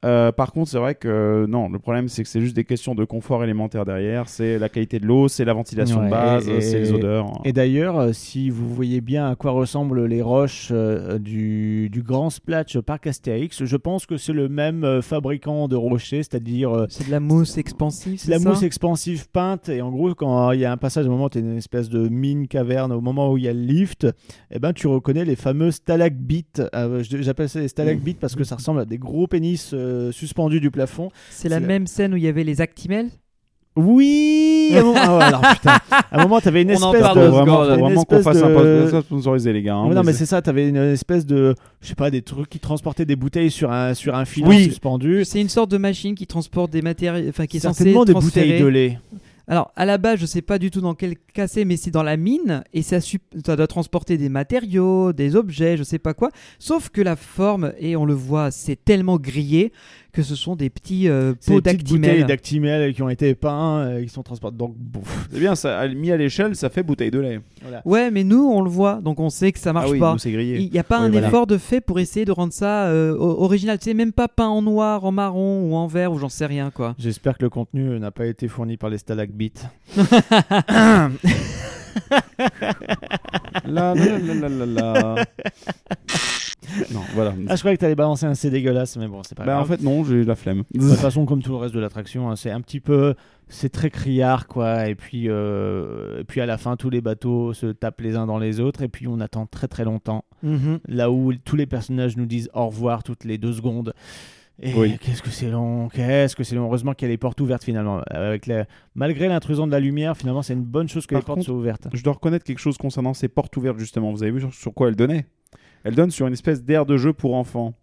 Euh, par contre, c'est vrai que euh, non, le problème c'est que c'est juste des questions de confort élémentaire derrière. C'est la qualité de l'eau, c'est la ventilation Ouais, de base, c'est les odeurs. Et d'ailleurs, euh, si vous voyez bien à quoi ressemblent les roches euh, du, du Grand Splatch Parc Astérix, je pense que c'est le même euh, fabricant de rochers, c'est-à-dire euh, C'est de la mousse expansive, c'est la ça mousse expansive peinte. Et en gros, quand il y a un passage, au moment où tu es une espèce de mine caverne, au moment où il y a le lift, eh ben, tu reconnais les fameux stalagmites. Euh, J'appelle ça les stalagmites parce que ça ressemble à des gros pénis euh, suspendus du plafond. C'est la même scène où il y avait les actimels Oui à un moment, ah ouais, alors, putain, à un moment, tu avais une On en espèce parle de. vraiment, une qu'on espèce fasse un de- podcast sponsorisé, les gars. hein, non, mais mais c'est- ça, t'avais une espèce de. Je sais pas, des trucs qui transportaient des bouteilles sur un, sur un Oui. suspendu. C'est une sorte de machine qui transporte des matériaux, enfin qui est censée Certainement des bouteilles de lait. Alors à la base, je sais pas du tout dans quel cas c'est, mais c'est dans la mine et ça, doit transporter des matériaux, des objets, je sais pas quoi. Sauf que la forme et on le voit, c'est tellement grillé que ce sont des petits euh, pots des petites bouteilles d'actimel. d'actimel qui ont été peints, euh, qui sont transportés. Donc, c'est bien, ça, mis à l'échelle, ça fait bouteille de lait. Voilà. Ouais, mais nous on le voit, donc on sait que ça marche ah oui, pas. nous, c'est grillé. Il n'y a pas Oui, un voilà. effort de fait pour essayer de rendre ça euh, original. Tu sais, même pas peint en noir, en marron ou en vert ou j'en sais rien quoi. J'espère que le contenu euh, n'a pas été fourni par les stalagmites. *laughs* La, la, la, la, la, la. *laughs* non, voilà. Ah, je croyais que t'allais balancer un C dégueulasse, mais bon, c'est pas Bah, en grave. fait, non, j'ai eu la flemme. De toute façon, comme tout le reste de l'attraction, hein, c'est un petit peu. C'est très criard, quoi. Et puis, euh, et puis à la fin, tous les bateaux se tapent les uns dans les autres. Et puis, on attend très très longtemps. Mhm. Là où tous les personnages nous disent au revoir toutes les deux secondes. Et Oui. qu'est-ce que c'est long, qu'est-ce que c'est long. Heureusement qu'il y a les portes ouvertes finalement. Avec la- Malgré l'intrusion de la lumière, finalement, c'est une bonne chose que Par les portes contre, soient ouvertes. Je dois reconnaître quelque chose concernant ces portes ouvertes, justement. Vous avez vu sur, sur quoi elles donnaient? Elles donnent sur une espèce d'aire de jeu pour enfants.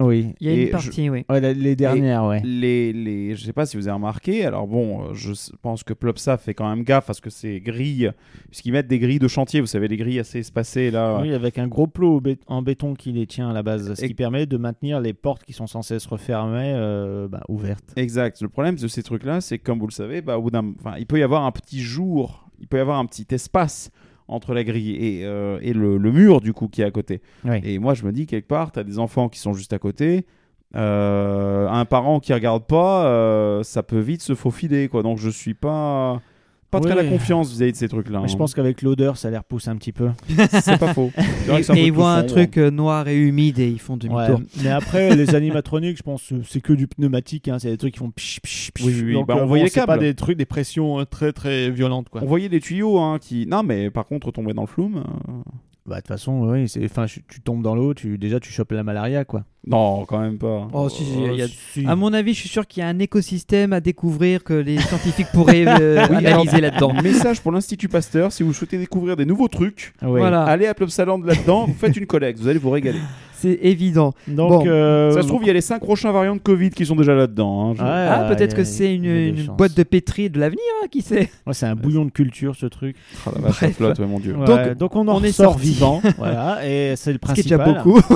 Oui. Il y a Et une je- partie, oui. Ouais, la- les dernières, ouais. Les, les, je sais pas si vous avez remarqué, alors bon, euh, je pense que Plopsa fait quand même gaffe parce que ces grilles, puisqu'ils mettent des grilles de chantier, vous savez, les grilles assez espacées là. Oui, avec un gros plot en béton qui les tient à la base, ce Et- qui permet de maintenir les portes qui sont censées se refermer euh, bah, ouvertes. Exact. Le problème de ces trucs-là, c'est que comme vous le savez, bah, au bout d'un, enfin, il peut y avoir un petit jour, il peut y avoir un petit espace entre la grille et, euh, et le, le mur du coup qui est à côté. Oui. Et moi, je me dis quelque part, tu as des enfants qui sont juste à côté. euh, un parent qui regarde pas, euh, ça peut vite se faufiler quoi. Donc je suis pas pas très Ouais. la confiance vis-à-vis de ces trucs-là. Mais je hein. pense qu'avec l'odeur, ça les repousse un petit peu. *laughs* c'est pas faux. Et, et ils voient un truc euh, noir et humide et ils font Ouais, demi-tour. mais après, les animatroniques, je pense, c'est que du pneumatique. hein, C'est des trucs qui font psh, psh, psh. Oui, oui, oui. Donc, Bah, on euh, voyait bon, les c'est pas câbles. des trucs, des pressions euh, très très violentes. Quoi. On voyait les tuyaux hein, qui. Non, mais par contre, tomber dans le flume. euh, Bah, de toute façon, oui, c'est, enfin, tu tu tombes dans l'eau, tu, déjà tu chopes la malaria. Quoi. Non, quand même pas. Oh, si, si, il y a- si. À mon avis, je suis sûr qu'il y a un écosystème à découvrir que les scientifiques pourraient euh, *laughs* Oui, analyser là-dedans. *laughs* Message pour l'Institut Pasteur si vous souhaitez découvrir des nouveaux trucs, Oui. Voilà, allez à Plopsaland là-dedans, vous faites une collecte, vous allez vous régaler. *laughs* c'est évident. Donc, Bon, euh, Ça se trouve, il y a les 5 prochains variants de Covid qui sont déjà là-dedans. hein. Je- ah, peut-être que c'est une, boîte de pétri de l'avenir, hein, qui sait Ouais, c'est un bouillon de culture, ce truc. La vache, ça Bref. flotte, ouais, mon dieu. Ouais, Donc, donc, on en on est sort vivant, *laughs* voilà, et c'est le Ce qui est déjà principal. beaucoup. *laughs*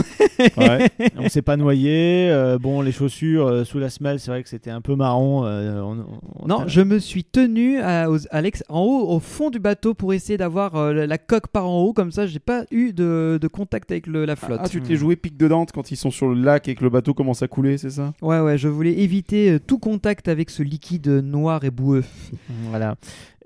Ouais. *laughs* On s'est pas noyé. euh, bon, les chaussures euh, sous la semelle, c'est vrai que c'était un peu marron. euh, on- on- Non, je me suis tenu à, aux- à l'ex- en haut, au fond du bateau pour essayer d'avoir euh, la, coque par en haut, comme ça j'ai pas eu de, de contact avec le- la flotte. Ah, tu te les pique de Dante quand ils sont sur le lac et que le bateau commence à couler, c'est ça? Ouais, ouais, je voulais éviter euh, tout contact avec ce liquide noir et boueux. *laughs* Voilà.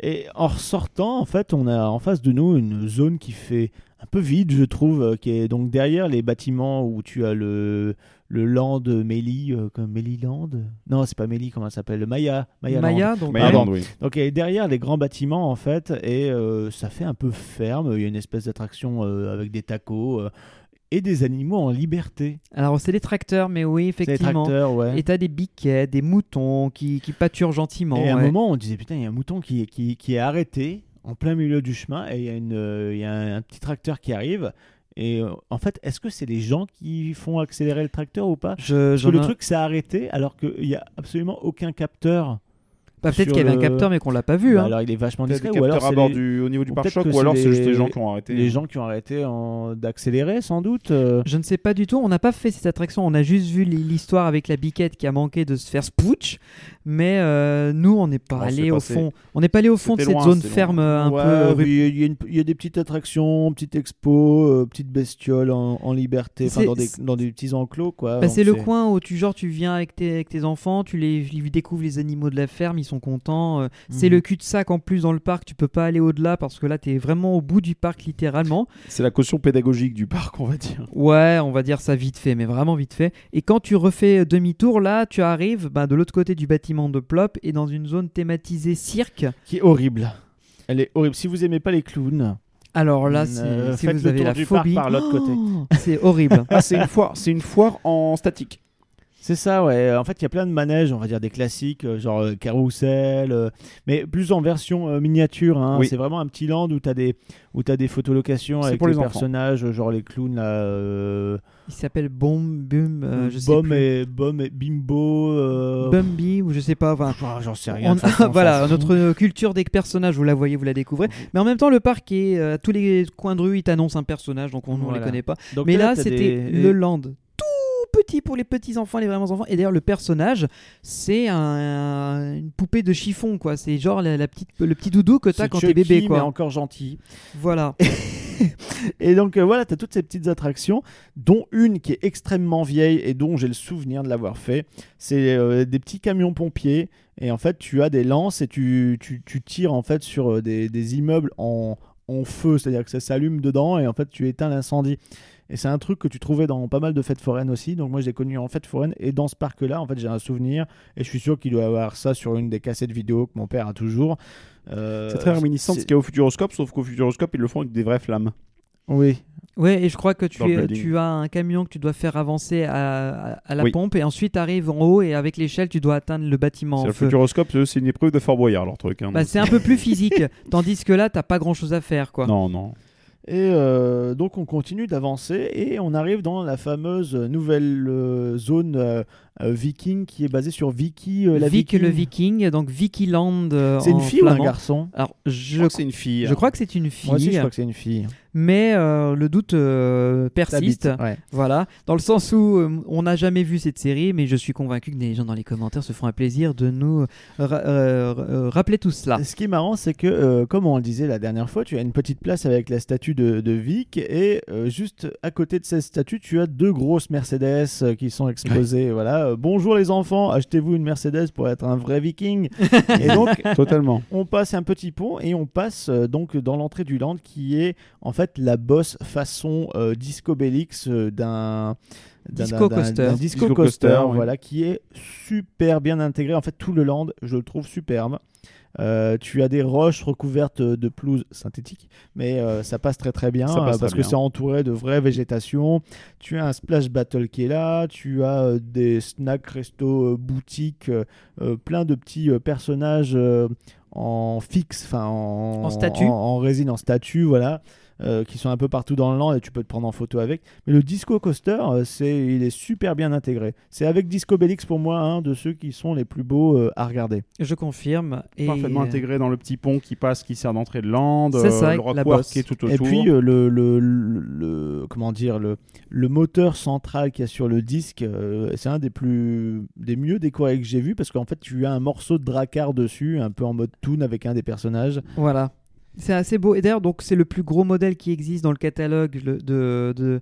Et en ressortant, en fait, on a en face de nous une zone qui fait un peu vide, je trouve, euh, qui est donc derrière les bâtiments où tu as le le land Méli, euh, comme Méliland? Non, c'est pas Méli, comment ça s'appelle? Le Maya. Maya. Land. Maya, donc. Pardon. Irlande, oui. Donc elle est derrière les grands bâtiments en fait, et euh, ça fait un peu ferme. Il y a une espèce d'attraction euh, avec des tacos euh, et des animaux en liberté. Alors c'est des tracteurs, mais oui, effectivement. tracteurs, ouais. Et t'as des biquets, des moutons qui, qui pâturent gentiment. Et à un moment, on disait putain, il y a un mouton qui, qui, qui est arrêté en plein milieu du chemin et il y a, une, euh, y a un, un petit tracteur qui arrive. Et euh, en fait, est-ce que c'est les gens qui font accélérer le tracteur ou pas? Je, Parce que le ai- truc s'est arrêté alors qu'il n'y a absolument aucun capteur Bah, peut-être qu'il y avait un capteur, mais qu'on l'a pas vu. Bah, hein. alors il est vachement discret. Ou alors à c'est bord les- du, au niveau du pare-choc, ou alors c'est juste les- gens qui ont arrêté. les gens qui ont arrêté en- d'accélérer sans doute. euh. Je ne sais pas du tout. On n'a pas fait cette attraction. On a juste vu l'histoire avec la biquette qui a manqué de se faire spooch. Mais euh, nous, on n'est pas Bon, allé au fond. On n'est pas allé au fond de cette loin, zone loin. ferme euh, un Ouais, peu. oui, il y, a y des petites attractions, petites expos, euh, petites bestioles en, en liberté, dans des, dans des petits enclos quoi. Bah, c'est le coin où tu genre tu viens avec tes, avec tes enfants, tu les, ils découvrent les animaux de la ferme, ils sont contents. euh, C'est Mhm. le cul-de-sac en plus dans le parc, tu peux pas aller au-delà parce que là tu es vraiment au bout du parc littéralement. C'est la caution pédagogique du parc, on va dire. Ouais, on va dire ça vite fait, mais vraiment vite fait. Et quand tu refais demi-tour, là tu arrives bah, de l'autre côté du bâtiment de Plop et dans une zone thématisée cirque. qui est horrible. Elle est horrible. Si vous aimez pas les clowns, Alors là, Euh, c'est- si vous avez la phobie, par l'autre côté. Oh, c'est horrible. Ah, c'est une foire, c'est une foire en statique. c'est ça, ouais. En fait, il y a plein de manèges, on va dire des classiques, euh, genre euh, carrousel, euh, mais plus en version euh, miniature. hein. Oui. C'est vraiment un petit land où tu as des où t'as des photolocations avec pour les, personnages, genre les clowns là. Il s'appelle Bomb Boom, euh, je sais plus. et Bom et Bimbo. euh, Bumby ou je sais pas. Enfin, J'en sais rien. *laughs* On- façon, voilà, notre culture des personnages, vous la voyez, vous la découvrez. Mais en même temps, le parc est euh, à tous les coins de rue, il t'annonce un personnage, donc on ne les connaît pas. Donc Mais là, c'était des- le land petit pour les petits enfants, les vraiment enfants. Et d'ailleurs, le personnage, c'est un- une poupée de chiffon, quoi. C'est genre la, la petite, le petit doudou que t'as quand t'es bébé, mais quoi. encore gentil. Voilà. *laughs* Et donc euh, voilà, tu as toutes ces petites attractions, dont une qui est extrêmement vieille et dont j'ai le souvenir de l'avoir fait. C'est euh, des petits camions pompiers. Et en fait, tu as des lances et tu, tu, tu tires en fait sur euh, des, des immeubles en, en feu, c'est-à-dire que ça s'allume dedans et en fait tu éteins l'incendie. Et c'est un truc que tu trouvais dans pas mal de fêtes foraines aussi. Donc moi j'ai connu en fête foraine et dans ce parc-là, en fait j'ai un souvenir et je suis sûr qu'il doit avoir ça sur une des cassettes vidéo que mon père a toujours. Euh, C'est très réminiscent de ce qu'il y a au Futuroscope, sauf qu'au Futuroscope, ils le font avec des vraies flammes. Oui, Ouais, et je crois que tu, es- as un camion que tu dois faire avancer à, à- à la Oui. pompe et ensuite arrives en haut et avec l'échelle tu dois atteindre le bâtiment C'est en le feu. Futuroscope, c'est une épreuve de Fort Boyard, leur truc. hein, Bah, c'est un peu plus physique, *laughs* tandis que là t'as pas grand chose à faire quoi. Non, non. Et euh, donc on continue d'avancer et on arrive dans la fameuse nouvelle euh, zone euh, viking qui est basée sur Vicky euh, la Vic viking. le Viking, donc Vikiland. euh, C'est une fille ou un garçon Alors Je je, crois que c'est une fille. je crois que c'est une fille, Moi aussi je crois que c'est une fille. mais euh, le doute euh, persiste. Ouais. Voilà, dans le sens où euh, on n'a jamais vu cette série, mais je suis convaincu que les gens dans les commentaires se feront un plaisir de nous ra- euh, euh, rappeler tout cela. Ce qui est marrant, c'est que, euh, comme on le disait la dernière fois, tu as une petite place avec la statue de, de Vic, et euh, juste à côté de cette statue, tu as deux grosses Mercedes euh, qui sont exposées. Voilà, Euh, bonjour les enfants, achetez-vous une Mercedes pour être un vrai Viking. et donc, *laughs* Totalement. on passe un petit pont et on passe euh, donc dans l'entrée du land qui est en fait la bosse façon euh, Disco Bellix euh, d'un Disco coaster. d'un disco, Disco coaster, coaster, oui. voilà qui est super bien intégré en fait tout le land je le trouve superbe Euh, tu as des roches recouvertes de pelouse synthétique, mais euh, ça passe très très bien euh, parce très que bien. c'est entouré de vraie végétation. Tu as un splash battle qui est là, tu as euh, des snacks resto boutiques, plein de petits personnages en fixe, enfin en, En statue. en, en résine, en statue, voilà. Euh, qui sont un peu partout dans le land et tu peux te prendre en photo avec. Mais le Disco Coaster, euh, c'est, il est super bien intégré. C'est avec Disco Bellix pour moi un de ceux qui sont les plus beaux euh, à regarder. Je confirme. Et... Parfaitement intégré dans le petit pont qui passe, qui sert d'entrée de land. C'est ça, euh, le rock qui est tout autour. Et puis euh, le, le, le- le- comment dire le, le moteur central qu'il y a sur le disque, euh, c'est un des plus des mieux décorés que j'ai vu parce qu'en fait tu as un morceau de dracard dessus, un peu en mode toon avec un des personnages. Voilà. C'est assez beau. Et d'ailleurs, donc c'est le plus gros modèle qui existe dans le catalogue de, de,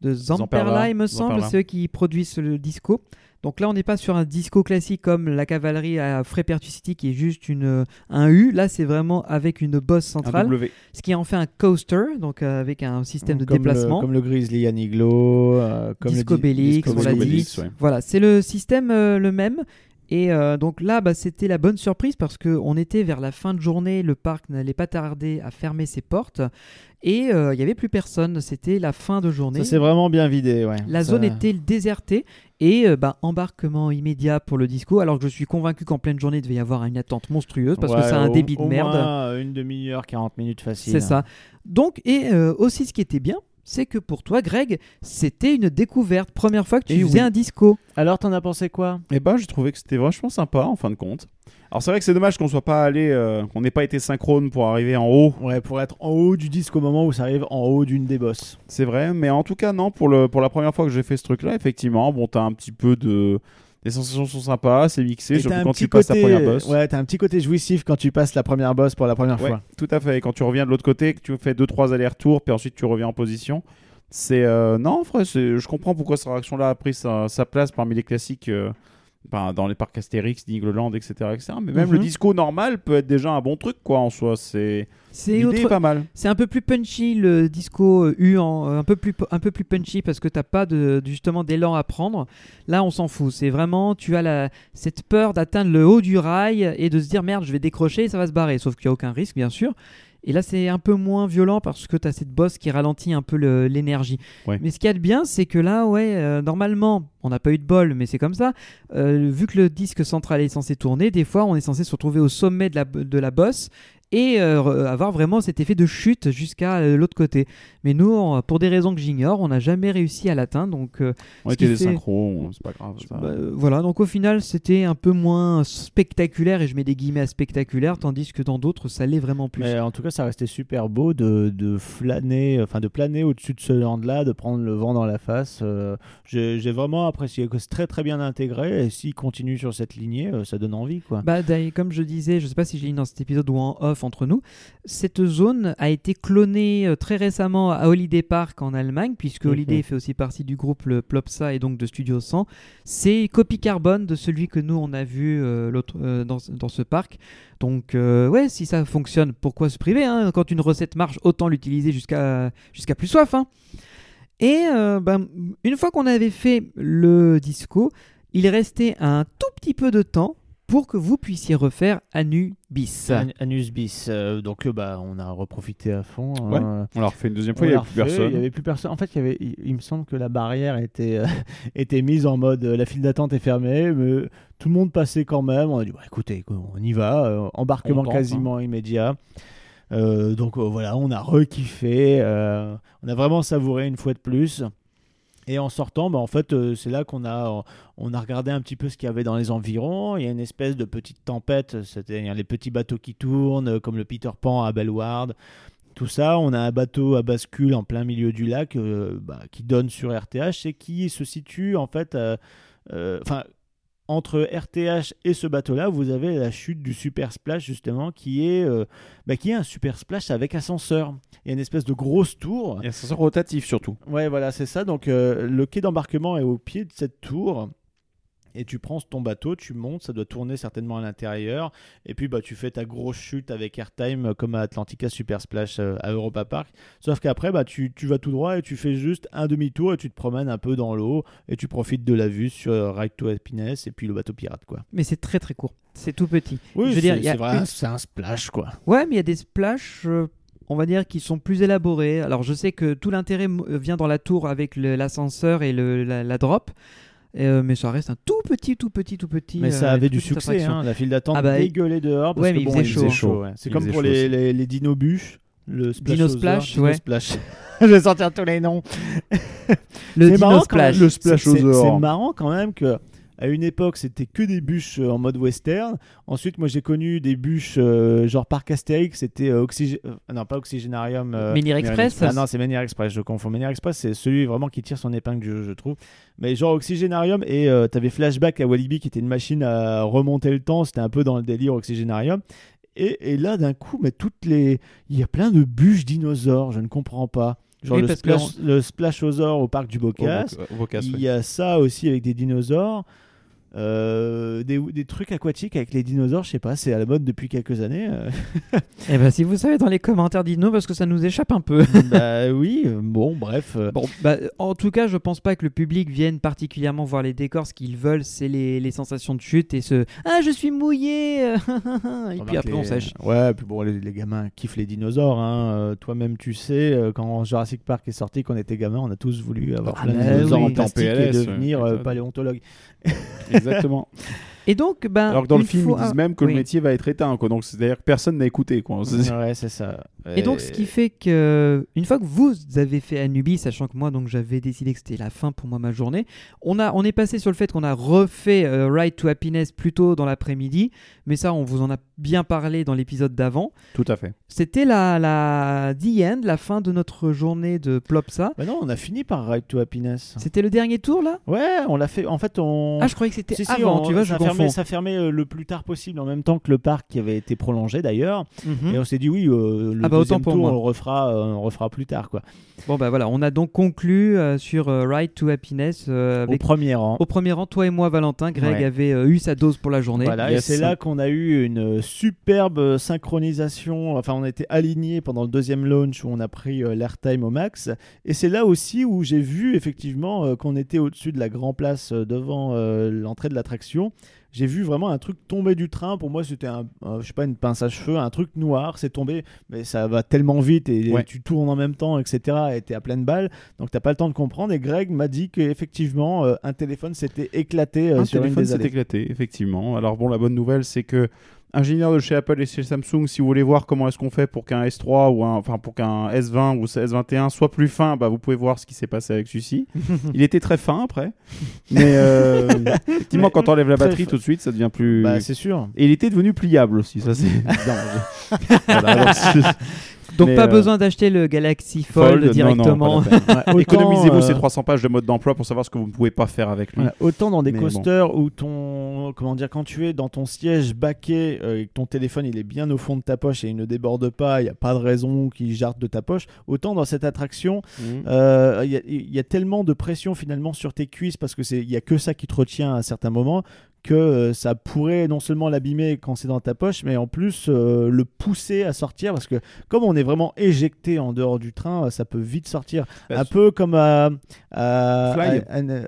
de Zamperla, Zamperla, il me semble, Zamperla. c'est eux qui produisent le disco. Donc là, on n'est pas sur un disco classique comme la cavalerie à Frépertucity qui est juste une, un U. Là, c'est vraiment avec une bosse un centrale, W. ce qui en fait un coaster, donc euh, avec un système de comme déplacement. le, comme le Grizzly Aniglo, euh, comme Disco le Bellix, on l'a dit. Ouais. Voilà, c'est le système euh, le même. Et euh, donc là, bah, c'était la bonne surprise parce qu'on était vers la fin de journée, le parc n'allait pas tarder à fermer ses portes et euh, il n'y avait plus personne. C'était la fin de journée. Ça c'est vraiment bien vidé, ouais. La Ça- zone était désertée et euh, bah, embarquement immédiat pour le disco. Alors que je suis convaincu qu'en pleine journée, il devait y avoir une attente monstrueuse parce que c'est un débit de au merde. moins, une demi-heure, 40 minutes facile. C'est ça. Donc, et euh, aussi ce qui était bien, c'est que pour toi, Greg, c'était une découverte. Première fois que tu Eh faisais oui. un disco. Alors t'en as pensé quoi? Et bah, j'ai trouvé que c'était vachement sympa en fin de compte. Alors c'est vrai que c'est dommage qu'on soit pas allé, euh, qu'on n'ait pas été synchrone pour arriver en haut. Ouais, pour être en haut du disque au moment où ça arrive en haut d'une des bosses. C'est vrai, mais en tout cas non pour le pour la première fois que j'ai fait ce truc-là, effectivement, bon t'as un petit peu de les sensations sont sympas, c'est mixé, un quand tu passes côté, la première boss. ouais, t'as un petit côté jouissif quand tu passes la première boss pour la première Ouais, fois. tout à fait. Et quand tu reviens de l'autre côté, que tu fais deux trois allers-retours, puis ensuite tu reviens en position, c'est euh, non, frère, je comprends pourquoi cette réaction-là a pris sa, sa place parmi les classiques. euh, ben, dans les parcs Astérix, Nigloland, etc., etc. Mais même Mhm. le disco normal peut être déjà un bon truc, quoi, en soi. C'est autre- pas mal. C'est un peu plus punchy le disco euh, U, en, euh, un, peu plus, un peu plus punchy parce que t'as pas de, justement d'élan à prendre. Là, on s'en fout. C'est vraiment, tu as la, cette peur d'atteindre le haut du rail et de se dire merde, je vais décrocher et ça va se barrer. Sauf qu'il n'y a aucun risque, bien sûr. Et là, c'est un peu moins violent parce que tu as cette boss qui ralentit un peu l'énergie. Ouais. Mais ce qu'il y a de bien, c'est que là, ouais, euh, normalement, on n'a pas eu de bol, mais c'est comme ça. Euh, vu que le disque central est censé tourner, des fois, on est censé se retrouver au sommet de la, de la bosse et euh, avoir vraiment cet effet de chute jusqu'à euh, l'autre côté. Mais nous, on- pour des raisons que j'ignore, on n'a jamais réussi à l'atteindre. Donc, euh, On était des fait- synchros, c'est pas grave. ça. bah, euh, voilà, donc au final, c'était un peu moins spectaculaire, et je mets des guillemets à spectaculaire, tandis que dans d'autres, ça l'est vraiment plus. Mais en tout cas, ça restait super beau de, de flâner, enfin de planer au-dessus de ce land-là, de prendre le vent dans la face. Euh, J'ai vraiment apprécié que c'est très très bien intégré et s'il continue sur cette lignée, euh, ça donne envie quoi. Bah, d'ailleurs, comme je disais, je sais pas si j'ai dit dans cet épisode ou en off entre nous, cette zone a été clonée euh, très récemment à Holiday Park en Allemagne, puisque Mhm. Holiday fait aussi partie du groupe le Plopsa et donc de Studio 100. C'est copie carbone de celui que nous on a vu euh, euh, dans, dans ce parc. Donc, euh, ouais, si ça fonctionne, pourquoi se priver hein? Quand une recette marche, autant l'utiliser jusqu'à jusqu'à plus soif. hein. Et ben, une fois qu'on avait fait le disco, il restait un tout petit peu de temps pour que vous puissiez refaire Anubis. An- Anus bis, euh, donc euh, bah on a reprofité à fond. hein. Ouais. On l'a refait une deuxième fois, il n'y avait plus refait, personne. Il y avait plus personne. En fait, il, y avait, il, il me semble que la barrière était, euh, *laughs* était mise en mode euh, la file d'attente est fermée, mais tout le monde passait quand même. On a dit bah, écoutez, on y va. euh, embarquement On tente, quasiment immédiat. Euh, donc euh, voilà, on a rekiffé. euh, on a vraiment savouré une fois de plus. Et en sortant, bah, en fait, euh, c'est là qu'on a, on a regardé un petit peu ce qu'il y avait dans les environs. Il y a une espèce de petite tempête, c'est-à-dire les petits bateaux qui tournent, euh, comme le Peter Pan à Bellward. Tout ça, on a un bateau à bascule en plein milieu du lac euh, bah, qui donne sur RTH et qui se situe en fait, euh, euh, enfin, entre RTH et ce bateau-là, vous avez la chute du Super Splash justement, qui est, euh, bah, qui est un Super Splash avec ascenseur. Il y a une espèce de grosse tour. Et c'est rotatif surtout. Ouais, voilà, c'est ça. Donc, euh, le quai d'embarquement est au pied de cette tour. Et tu prends ton bateau, tu montes, ça doit tourner certainement à l'intérieur. Et puis, bah, tu fais ta grosse chute avec Airtime euh, comme à Atlantica Super Splash euh, à Europa Park. Sauf qu'après, bah, tu, tu vas tout droit et tu fais juste un demi-tour et tu te promènes un peu dans l'eau et tu profites de la vue sur euh, Ride to Happiness et puis le bateau pirate, quoi. Mais c'est très très court. C'est tout petit. Oui, c'est une- c'est un splash, quoi. Ouais, mais il y a des splashes, euh, on va dire, qui sont plus élaborés. Alors, je sais que tout l'intérêt vient dans la tour avec l'ascenseur et le, la, la drop. Euh, mais ça reste un tout petit, tout petit, tout petit. Mais ça euh, avait du succès, hein. la file d'attente Ah bah, dégueulait dehors. Parce ouais, que mais il bon, faisait chaud, chaud. ouais. C'est Il comme pour les, les, les dino-bûches. Le splash Dino Splash, ouais. Splash. *laughs* Je vais sortir tous les noms. Le Dino marrant Splash. même, Le splash. C'est marrant quand même que à une époque c'était que des bûches euh, en mode western. Ensuite moi j'ai connu des bûches euh, genre Parc Astérix, c'était euh, Oxygé- euh, non pas Oxygénarium. euh, Menhir Express. ah non, c'est Menhir Express, je confonds. Menhir Express, c'est celui vraiment qui tire son épingle du jeu, je trouve. Mais genre Oxygénarium, et t'avais Flashback à Walibi qui était une machine à remonter le temps, c'était un peu dans le délire Oxygénarium. Et, et là, d'un coup, mais toutes les... il y a plein de bûches dinosaures, je ne comprends pas. Genre Oui, le, splash, le Splashosaure au parc du Bocas. Au Il y a ça aussi avec des dinosaures. Euh, des, des trucs aquatiques avec les dinosaures, je sais pas, c'est à la mode depuis quelques années. euh. *laughs* Eh ben, si vous savez dans les commentaires, dites-nous parce que ça nous échappe un peu. *laughs* bah oui, bon, bref. euh, Bon, bah, en tout cas, je pense pas que le public vienne particulièrement voir les décors. Ce qu'ils veulent, c'est les, les sensations de chute et ce Ah, je suis mouillé *laughs* Et puis après, on sèche. Ouais, puis bon, les, les gamins kiffent les dinosaures. hein. Euh, Toi-même, tu sais, quand Jurassic Park est sorti, quand on était gamin, on a tous voulu avoir Ah plein de bah dinosaures oui. en plastique et devenir euh, paléontologue. Exactement. *laughs* Et donc, ben, Alors que dans le film, ils disent même que oui. le métier va être éteint. Quoi. Donc c'est-à-dire que personne n'a écouté. Quoi. Ouais, c'est ça. Et donc, ce qui fait que, une fois que vous avez fait Anubis, sachant que moi, donc, j'avais décidé que c'était la fin pour moi, ma journée, on, a, on est passé sur le fait qu'on a refait euh, Ride to Happiness plus tôt dans l'après-midi, mais ça, on vous en a bien parlé dans l'épisode d'avant. Tout à fait. C'était la, la The End, la fin de notre journée de Plopsa. Bah non, on a fini par Ride to Happiness. C'était le dernier tour, là? Ouais, on l'a fait. En fait, on. Ah, je croyais que c'était Si, si, avant, on- tu vois, je. Fermait, ça fermait euh, le plus tard possible, en même temps que le parc qui avait été prolongé d'ailleurs. Mhm. Et on s'est dit oui, euh, le Ah bah, autant deuxième pour tour moi. on le refera, euh, on le refera plus tard quoi. Bon, bah voilà, on a donc conclu euh, sur euh, Ride to Happiness euh, Au premier rang. Au premier rang, toi et moi, Valentin, Greg Ouais. avait euh, eu sa dose pour la journée. Voilà, et c'est là qu'on a eu une superbe synchronisation. Enfin, on était alignés pendant le deuxième launch où on a pris euh, l'airtime au max. Et c'est là aussi où j'ai vu effectivement euh, qu'on était au-dessus de la grand place euh, devant euh, l'entrée de l'attraction. J'ai vu vraiment un truc tomber du train. Pour moi, c'était un, un- je sais pas, une pince à cheveux, un truc noir. C'est tombé, mais ça va tellement vite et Ouais. tu tournes en même temps, etc. Et t'es à pleine balle, donc t'as pas le temps de comprendre. Et Greg m'a dit qu'effectivement, euh, un téléphone s'était éclaté euh, Un sur une téléphone des s'est éclaté, effectivement. Alors bon, la bonne nouvelle, c'est que ingénieur de chez Apple et chez Samsung, si vous voulez voir comment est-ce qu'on fait pour qu'un S3 ou un, enfin pour qu'un S20 ou S21 soit plus fin, bah vous pouvez voir ce qui s'est passé avec celui-ci. *laughs* Il était très fin après, mais euh, *laughs* effectivement, quand on enlève la batterie, tout de suite, ça devient plus. Bah, c'est sûr. et il était devenu pliable aussi, ça c'est. *laughs* Voilà, donc, Mais, pas euh, besoin d'acheter le Galaxy Fold, Fold, non, non, directement. Économisez-vous euh, ces 300 pages de mode d'emploi pour savoir ce que vous ne pouvez pas faire avec lui. Voilà, autant dans des Mais coasters où ton comment dire quand tu es dans ton siège baqué euh, et que ton téléphone il est bien au fond de ta poche et il ne déborde pas, il n'y a pas de raison qu'il jarte de ta poche. Autant dans cette attraction, Mhm. euh, il y, y a tellement de pression finalement sur tes cuisses parce que c'est il y a que ça qui te retient à certains moments que euh, ça pourrait non seulement l'abîmer quand c'est dans ta poche, mais en plus euh, le pousser à sortir parce que comme on est vraiment éjecté en dehors du train, euh, ça peut vite sortir. Bah, un peu comme à, à- Fly. à- à-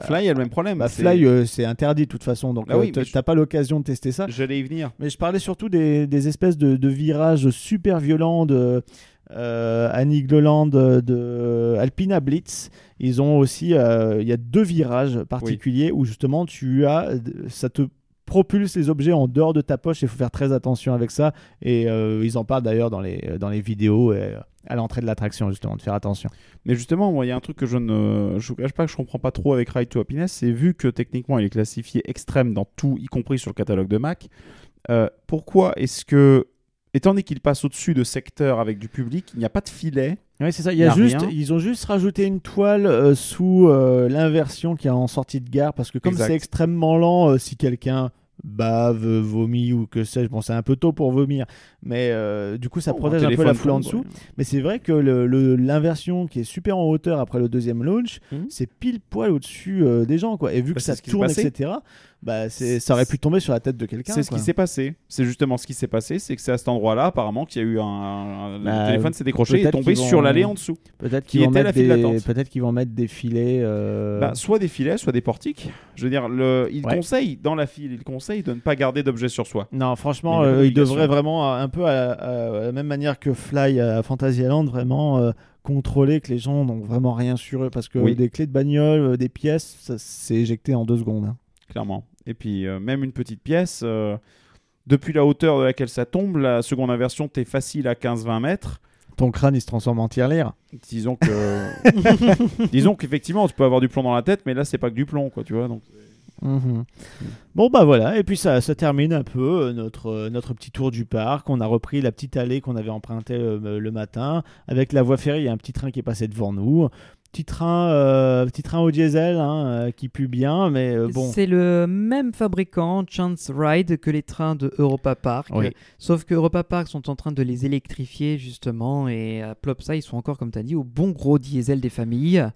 à- Fly a le même problème. bah, Fly, euh, c'est interdit de toute façon, donc Ah oui, t'as je- pas l'occasion de tester ça. J'allais y venir. Mais je parlais surtout des, des espèces de, de virages super violents de euh, Annie Gloland, de, de Alpina Blitz. Ils ont aussi, euh, il y a deux virages particuliers où justement tu as, ça te propulse les objets en dehors de ta poche. Il faut faire très attention avec ça. Et euh, ils en parlent d'ailleurs dans les, dans les vidéos et, euh, à l'entrée de l'attraction justement de faire attention. Mais justement, il y a un truc que je ne je vous cache pas que je comprends pas trop avec Ride to Happiness, c'est vu que techniquement il est classifié extrême dans tout, y compris sur le catalogue de Mac, euh, pourquoi est-ce que, étant donné qu'il passe au-dessus de secteurs avec du public, il n'y a pas de filet Oui, c'est ça. Il y Y a a juste, rien. ils ont juste rajouté une toile euh, sous euh, l'inversion qui est en sortie de gare parce que comme c'est extrêmement lent, euh, si quelqu'un bave, vomit ou que sais-je, bon, c'est un peu tôt pour vomir, mais du coup ça Oh, protège un, peu la foule en dessous. ouais. Mais c'est vrai que l'inversion qui est super en hauteur après le deuxième launch, Mhm. c'est pile poil au-dessus des gens quoi. Et vu Bah, que c'est ça tourne, etc. Bah, c'est, ça aurait pu tomber sur la tête de quelqu'un. C'est ce qui s'est passé. C'est justement ce qui s'est passé, c'est que c'est à cet endroit-là, apparemment, qu'il y a eu un, un- Bah, le téléphone s'est décroché et est tombé vont- sur l'allée en dessous. Peut-être qui qu'ils vont était mettre la file des, d'attente. peut-être qu'ils vont mettre des filets. euh, Bah, soit des filets, soit des portiques. Je veux dire, le, il Ouais. conseille dans la file, il conseille de ne pas garder d'objets sur soi. Non, franchement, euh, il devrait vraiment, euh, un peu à, la même manière que Fly à Fantasyland, vraiment euh, contrôler que les gens n'ont vraiment rien sur eux. Parce que Oui. des clés de bagnole, des pièces, ça s'est éjecté en deux secondes. hein. clairement. Et puis, euh, même une petite pièce, euh, depuis la hauteur de laquelle ça tombe, la seconde inversion, t'es facile à 15-20 mètres. Ton crâne, il se transforme en tirelire. Disons que. *laughs* Disons qu'effectivement, tu peux avoir du plomb dans la tête, mais là, c'est pas que du plomb, quoi, tu vois. Donc... Mhm. Bon bah voilà, et puis ça, ça termine un peu euh, notre, notre petit tour du parc. On a repris la petite allée qu'on avait empruntée euh, le matin. Avec la voie ferrée, il y a un petit train qui est passé devant nous. Petit train, euh, petit train au diesel hein, euh, qui pue bien, mais euh, bon. C'est le même fabricant, Chance Ride, que les trains de Europa Park. Oui. Sauf que Europa Park sont en train de les électrifier, justement. Et à Plopsa, ils sont encore, comme tu as dit, au bon gros diesel des familles.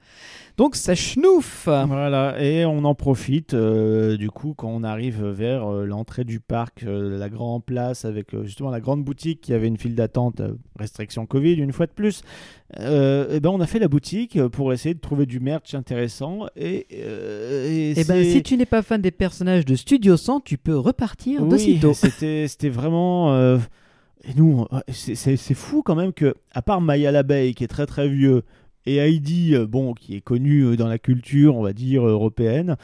Donc ça schnouffe Voilà, et on en profite euh, du coup quand on arrive vers l'entrée du parc, la grande place avec justement la grande boutique qui avait une file d'attente, restriction Covid une fois de plus. Et ben on a fait la boutique euh, pour essayer de trouver du merch intéressant et, euh, et Et ben, si tu n'es pas fan des personnages de Studio 100, tu peux repartir oui, d'aussitôt. *laughs* c'était c'était vraiment euh, et nous euh, c'est- fou quand même que à part Maya l'abeille qui est très très vieux et Heidi euh, bon qui est connu euh, dans la culture on va dire européenne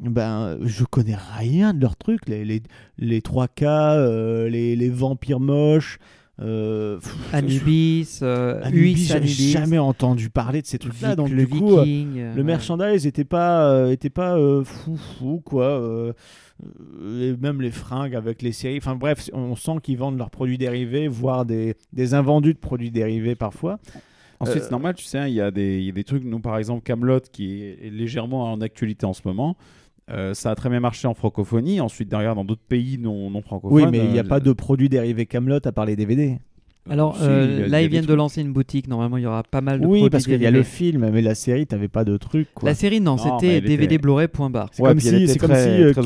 ben, je connais rien de leurs trucs. Les, les, les 3K, euh, les, les vampires moches. Euh, pff, Anubis, euh, Anubis, Anubis, jamais entendu parler de ces trucs-là. Donc, le du coup, euh, Viking, euh, le ouais. merchandise était pas, euh, était pas euh, fou fou quoi. et même les fringues avec les séries. Enfin bref, on sent qu'ils vendent leurs produits dérivés, voire des, des invendus de produits dérivés parfois. Ensuite, Euh, c'est normal, tu sais, hein, il y, a des- il y a des trucs, nous par exemple, Camelot qui est légèrement en actualité en ce moment. Euh, ça a très bien marché en francophonie. Ensuite, derrière, dans d'autres pays non, non francophones. Oui, mais il n'y a euh, pas de produits dérivés Camelot à part les DVD. Alors si, euh, a- là, ils viennent de lancer une boutique. Normalement, il y aura pas mal de Oui, produits parce qu'il y a le film, mais la série, t'avais pas de trucs. Quoi. La série, non, c'était était- DVD Blu-ray point barre. C'est Ouais, comme si, était c'est comme si euh, euh, comme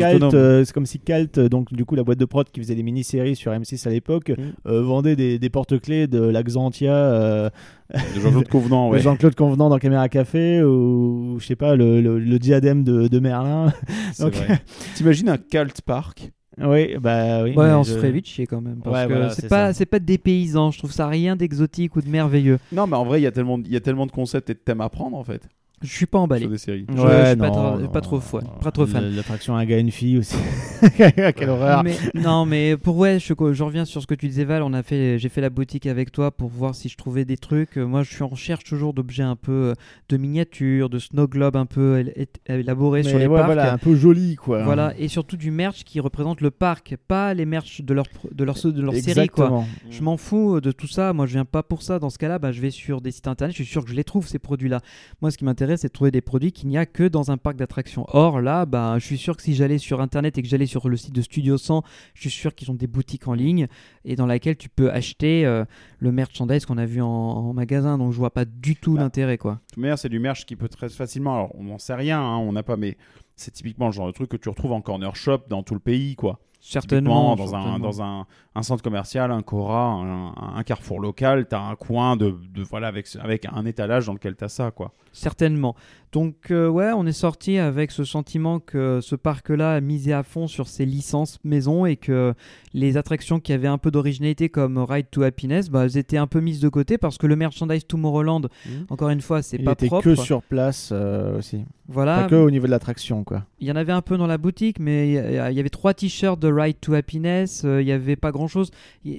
si euh, donc du coup la boîte de prod qui faisait des mini-séries sur M6 à l'époque, Mm. euh, vendait des, des porte-clés de l'Axantia, euh, de Jean-Claude *laughs* Convenant, de ouais. Jean-Claude Convenant dans Caméra Café ou je sais pas le, le- le diadème de, de Merlin. *laughs* T'imagines un cult park? Oui, bah oui. Ouais, on je- se ferait vite chier quand même. Parce Ouais, que voilà, c'est c'est pas, pas des paysans. Je trouve ça rien d'exotique ou de merveilleux. Non, mais en vrai, il y, a tellement de- il y a tellement de concepts et de thèmes à prendre en fait Je suis pas emballé. sur des séries. Je- Ouais, je suis pas non, trop- non, pas trop non, fan, pas trop fan. L'attraction un gars et une fille aussi. *laughs* Quelle horreur. Mais, non, mais pour ouais, je, je reviens sur ce que tu disais, Val. On a fait, j'ai fait la boutique avec toi pour voir si je trouvais des trucs. Euh, Moi, je suis en recherche toujours d'objets un peu euh, de miniatures, de snow globe un peu él- él- élaborés sur les ouais, parcs. voilà, un peu joli quoi. Voilà, et surtout du merch qui représente le parc, pas les merch de leur, de leur, de leur série. Quoi. Je m'en fous de tout ça. Moi, je viens pas pour ça. Dans ce cas-là, bah, je vais sur des sites internet. Je suis sûr que je les trouve, ces produits-là. Moi, ce qui m'intéresse, c'est de trouver des produits qu'il n'y a que dans un parc d'attractions. Or, là, bah, je suis sûr que si j'allais sur internet et que j'allais sur le site de Studio 100, je suis sûr qu'ils ont des boutiques en ligne et dans laquelle tu peux acheter euh, le merchandise qu'on a vu en, en magasin. Donc, je vois pas du tout Bah, l'intérêt, quoi. De toute manière, c'est du merch qui peut très facilement. Alors, on n'en sait rien, hein, on n'a pas, mais c'est typiquement le genre de truc que tu retrouves en corner shop dans tout le pays, quoi. Certainement. Dans, un, dans un, un centre commercial, un Cora, un, un carrefour local, tu as un coin de, de- voilà, avec, avec un étalage dans lequel tu as ça. Quoi. Certainement. Donc euh, ouais, on est sorti avec ce sentiment que ce parc-là a misé à fond sur ses licences maison et que les attractions qui avaient un peu d'originalité comme Ride to Happiness, bah, elles étaient un peu mises de côté parce que le merchandise Tomorrowland, encore une fois, c'est pas était propre. que sur place euh, aussi. Voilà, Pas que au niveau de l'attraction quoi. il y en avait un peu dans la boutique, mais il y y avait trois t-shirts de Ride to Happiness, euh, il y avait pas grand-chose.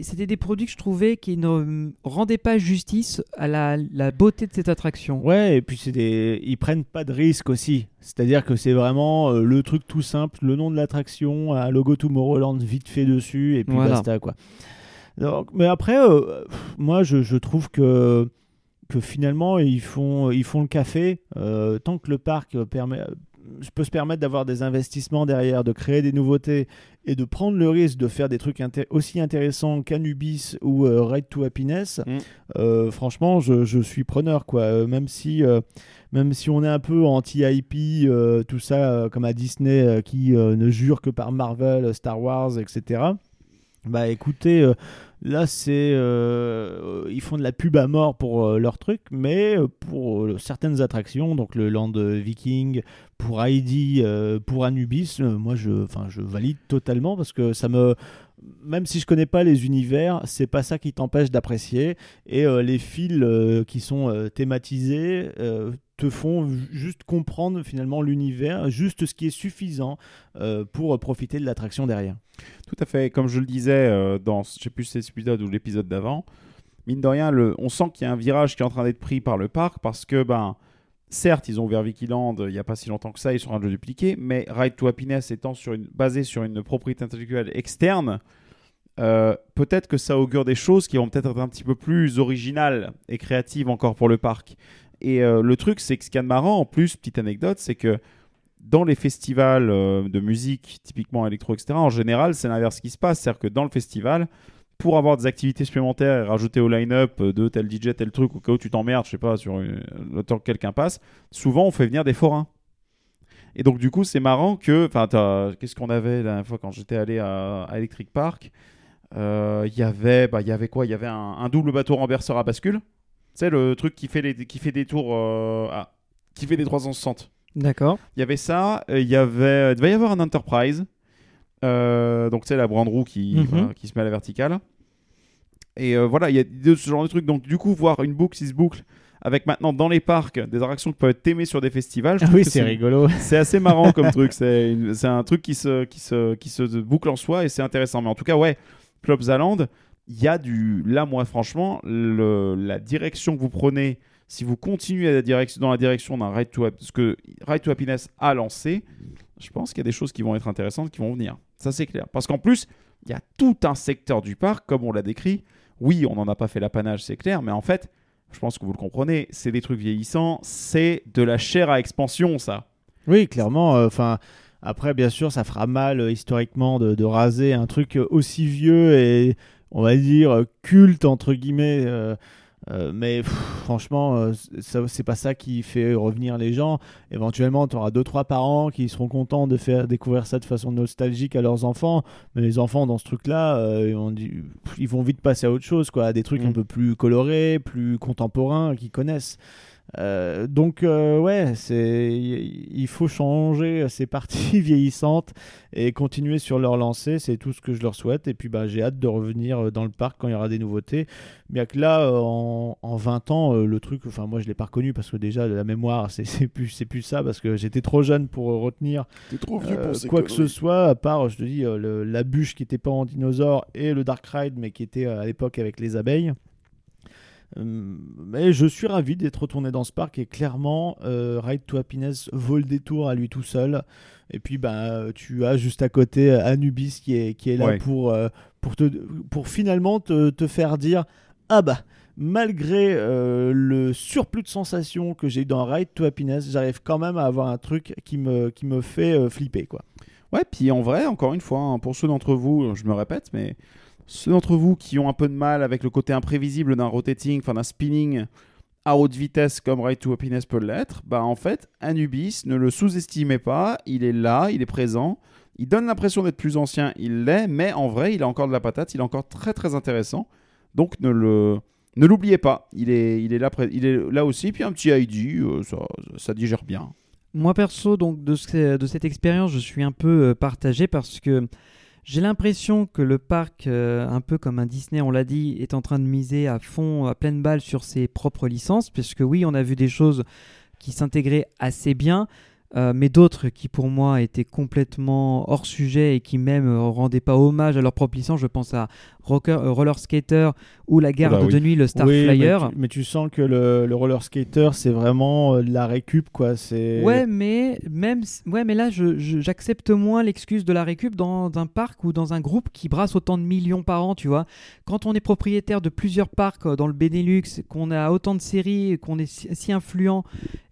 C'était des produits que je trouvais qui ne euh, rendaient pas justice à la, la beauté de cette attraction. Ouais, et puis c'est des... ils prennent pas de risque aussi. C'est-à-dire que c'est vraiment euh, le truc tout simple, le nom de l'attraction, un logo Tomorrowland vite fait dessus, et puis Voilà. basta quoi. Donc, mais après, euh, moi je, je trouve que, que finalement ils font, ils font le café. euh, tant que le parc permet, je peux se permettre d'avoir des investissements derrière, de créer des nouveautés et de prendre le risque de faire des trucs inté- aussi intéressants qu'Anubis ou euh, Ride to Happiness, Mm. euh, franchement, je, je suis preneur. Quoi. Euh, même, si, euh, même si on est un peu anti-IP, tout ça, comme à Disney, qui ne jure que par Marvel, Star Wars, etc. Bah écoutez, là c'est euh, ils font de la pub à mort pour euh, leur truc, mais euh, pour euh, certaines attractions, donc le Land Viking, pour Heidi, euh, pour Anubis, euh, moi je, je valide totalement parce que ça me, même si je connais pas les univers, c'est pas ça qui t'empêche d'apprécier et euh, les fils euh, qui sont euh, thématisés. Te font juste comprendre finalement l'univers, juste ce qui est suffisant euh, pour profiter de l'attraction derrière. Tout à fait. Comme je le disais euh, dans, je sais plus si c'est épisode ou l'épisode d'avant, mine de rien, on sent qu'il y a un virage qui est en train d'être pris par le parc parce que, ben, certes, ils ont ouvert Wikiland euh, il n'y a pas si longtemps que ça, ils sont en train de le dupliquer, mais Ride to Happiness étant sur une, basé sur une propriété intellectuelle externe, peut-être que ça augure des choses qui vont peut-être être un petit peu plus originales et créatives encore pour le parc. Et euh, le truc, c'est que ce qu'il y a de marrant, en plus, petite anecdote, c'est que dans les festivals euh, de musique, typiquement électro, etc., en général, c'est l'inverse qui se passe. C'est-à-dire que dans le festival, pour avoir des activités supplémentaires et rajouter au line-up de tel DJ, tel truc, au cas où tu t'emmerdes, je sais pas, sur le temps que quelqu'un passe, souvent on fait venir des forains. Et donc, du coup, c'est marrant que. Qu'est-ce qu'on avait la dernière fois quand j'étais allé à, Electric Park? Euh, Il y avait bah, y avait quoi? Il y avait un, un double bateau renverseur à bascule. Sais, le truc qui fait, les, qui fait des tours. euh, ah, qui fait des 360. D'accord. Il y avait ça, il y avait, il devait y avoir un Enterprise, euh, donc tu sais la grande roue qui, Mhm. voilà, qui se met à la verticale. Et euh, voilà, il y a de ce genre de trucs. Donc du coup, voir une boucle, si se boucle, avec maintenant dans les parcs des attractions qui peuvent être aimées sur des festivals. je Ah oui, c'est rigolo. *laughs* c'est assez marrant comme *laughs* truc. C'est c'est un truc qui se, qui, se, qui se boucle en soi et c'est intéressant. Mais en tout cas, ouais, Plopsaland, il y a du. Là, moi, franchement, la direction que vous prenez, si vous continuez dans la direction d'un Ride to, Hap- ce que Ride to Happiness a lancé, je pense qu'il y a des choses qui vont être intéressantes qui vont venir. Ça, c'est clair. Parce qu'en plus, il y a tout un secteur du parc, comme on l'a décrit. Oui, on n'en a pas fait l'apanage, c'est clair, mais en fait, je pense que vous le comprenez, c'est des trucs vieillissants, c'est de la chair à expansion, ça. Oui, clairement. euh, Enfin, après, bien sûr, ça fera mal euh, historiquement de, de raser un truc euh, aussi vieux et on va dire euh, culte entre guillemets. euh, euh, mais pff, franchement, euh, ça- c'est pas ça qui fait revenir les gens. Éventuellement, tu auras deux trois parents qui seront contents de faire découvrir ça de façon nostalgique à leurs enfants. Mais les enfants dans ce truc-là, euh, pff, ils vont vite passer à autre chose, quoi, à des trucs Mm. un peu plus colorés, plus contemporains, qu'ils connaissent. Euh, donc euh, ouais, c'est il faut changer ces parties *laughs* vieillissantes et continuer sur leur lancée, c'est tout ce que je leur souhaite. Et puis bah, j'ai hâte de revenir euh, dans le parc quand il y aura des nouveautés. Bien que là, en, en 20 ans, le truc, enfin moi je l'ai pas reconnu parce que déjà de la mémoire, c'est plus c'est plus ça parce que j'étais trop jeune pour retenir euh, quoi que ce soit, à part, je te dis, le- la bûche qui était pas en dinosaure et le Dark Ride, mais qui était à l'époque avec les abeilles. Euh, mais je suis ravi d'être retourné dans ce parc et clairement, euh, Ride to Happiness vaut le détour à lui tout seul. Et puis, bah, tu as juste à côté Anubis qui est, qui est là Ouais. pour, euh, pour, te, pour finalement te, te faire dire Ah bah, malgré euh, le surplus de sensations que j'ai eu dans Ride to Happiness, j'arrive quand même à avoir un truc qui me, qui me fait euh, flipper. quoi. Ouais, puis en vrai, encore une fois, hein, pour ceux d'entre vous, je me répète, mais ceux d'entre vous qui ont un peu de mal avec le côté imprévisible d'un rotating, enfin d'un spinning à haute vitesse comme Ride to Happiness peut l'être, bah en fait, Anubis, ne le sous-estimez pas, il est là, il est présent, il donne l'impression d'être plus ancien, il l'est, mais en vrai, il a encore de la patate, il est encore très très intéressant, donc ne le... Ne l'oubliez pas, il est, il, est là, il est là aussi, puis un petit ID, euh, ça, ça digère bien. Moi perso, donc de, ce- de cette expérience, je suis un peu euh, partagé parce que j'ai l'impression que le parc, euh, un peu comme un Disney, on l'a dit, est en train de miser à fond, à pleine balle sur ses propres licences, puisque oui, on a vu des choses qui s'intégraient assez bien, euh, mais d'autres qui pour moi étaient complètement hors sujet et qui même euh, rendaient pas hommage à leur propre licence. Je pense à Rocker, euh, Roller Skater ou la garde Oula, oui. de nuit, le Oui, Starflyer. mais, tu, mais tu sens que le, le roller skater, c'est vraiment euh, de la récup, quoi. C'est Ouais, mais même, ouais, mais là, je- je- j'accepte moins l'excuse de la récup dans un parc ou dans un groupe qui brasse autant de millions par an, tu vois. Quand on est propriétaire de plusieurs parcs euh, dans le Benelux, qu'on a autant de séries, qu'on est si, si influent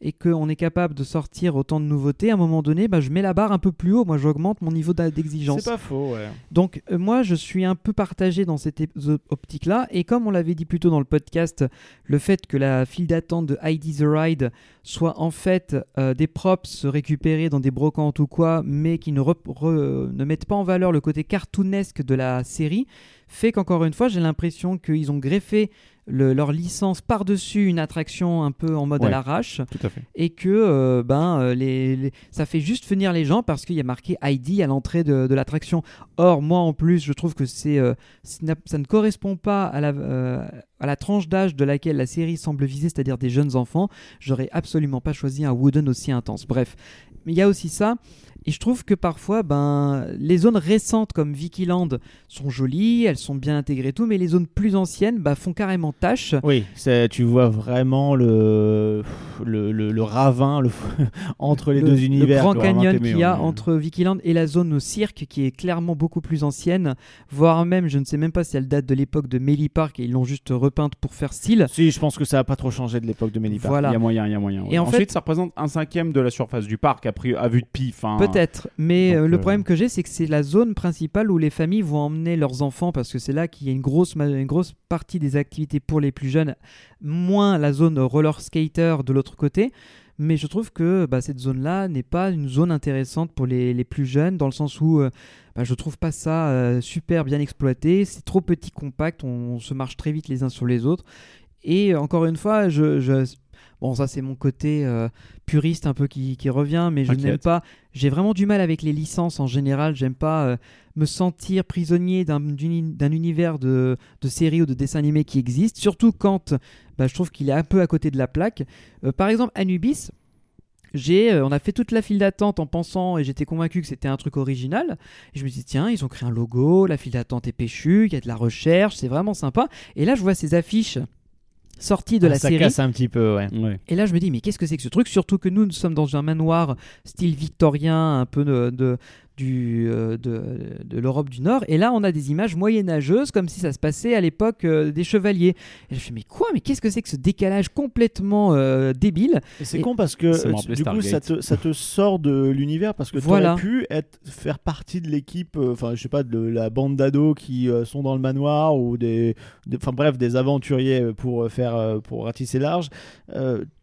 et qu'on est capable de sortir autant de nouveautés, à un moment donné, bah, je mets la barre un peu plus haut. Moi, j'augmente mon niveau d'exigence. c'est pas faux, ouais. Donc euh, moi je suis un peu partagé dans cette optique-là. Et comme on l'avait dit plus tôt dans le podcast, le fait que la file d'attente de ID The Ride soit en fait euh, des props récupérés dans des brocantes ou quoi, mais qui ne, ne mettent pas en valeur le côté cartoonesque de la série, fait qu'encore une fois j'ai l'impression qu'ils ont greffé le- leur licence par-dessus une attraction un peu en mode à Ouais. l'arrache Tout à fait. et que euh, ben euh, les, les- ça fait juste venir les gens parce qu'il y a marqué ID à l'entrée de, de l'attraction. Or moi en plus je trouve que c'est euh, ça ne correspond pas à la à la tranche d'âge de laquelle la série semble viser, c'est-à-dire des jeunes enfants. J'aurais absolument pas choisi un wooden aussi intense. Bref, mais il y a aussi ça. Et je trouve que parfois, ben, les zones récentes comme Vikiland sont jolies, elles sont bien intégrées et tout, mais les zones plus anciennes bah, font carrément tâche. Oui, c'est- tu vois vraiment le, le, le, le ravin le, *laughs* entre les le, deux le univers. Grand quoi, vraiment Canyon qu'il y a entre Vikiland et la zone cirque qui est clairement beaucoup plus ancienne, voire même, je ne sais même pas si elle date de l'époque de Melly Park et ils l'ont juste repeinte pour faire style. Si, je pense que ça a pas trop changé de l'époque de Melipar. Voilà. Il y a moyen, il y a moyen. ouais. Et en Ensuite, fait- ça représente un cinquième de la surface du parc à vue de pif. hein. Peut-être, mais Donc, euh, le euh, problème que j'ai, c'est que c'est la zone principale où les familles vont emmener leurs enfants parce que c'est là qu'il y a une grosse, une grosse partie des activités pour les plus jeunes, moins la zone roller skater de l'autre côté. Mais je trouve que bah, cette zone-là n'est pas une zone intéressante pour les, les plus jeunes, dans le sens où euh, bah, je trouve pas ça euh, super bien exploité. C'est trop petit, compact, on, on se marche très vite les uns sur les autres. Et euh, encore une fois, je, je- Bon, ça c'est mon côté euh, puriste un peu qui, qui revient, mais je n'aime pas. J'ai vraiment du mal avec les licences en général. J'aime pas euh, me sentir prisonnier d'un univers de, de séries ou de dessins animés qui existe, surtout quand bah, je trouve qu'il est un peu à côté de la plaque. Euh, par exemple, Anubis. J'ai, euh, on a fait toute la file d'attente en pensant et j'étais convaincu que c'était un truc original. Et je me dis tiens, ils ont créé un logo, la file d'attente est péchue, il y a de la recherche, c'est vraiment sympa. Et là, je vois ces affiches sorties de Ah, la ça série. casse un petit peu, ouais. Ouais. Et là, je me dis, mais qu'est-ce que c'est que ce truc? Surtout que nous, nous sommes dans un manoir style victorien, un peu de, de- du, euh, de, de l'Europe du Nord. Et là, on a des images moyenâgeuses, comme si ça se passait à l'époque euh, des chevaliers. Et je me fais, mais quoi? Mais qu'est-ce que c'est que ce décalage complètement euh, débile? Et c'est Et- con parce que euh, du coup ça te, ça te sort de l'univers parce que Voilà. tu pu être, faire partie de l'équipe, euh, enfin je sais pas, de la bande d'ados qui euh, sont dans le manoir ou des, enfin bref, des aventuriers pour euh, faire, euh, pour ratisser large.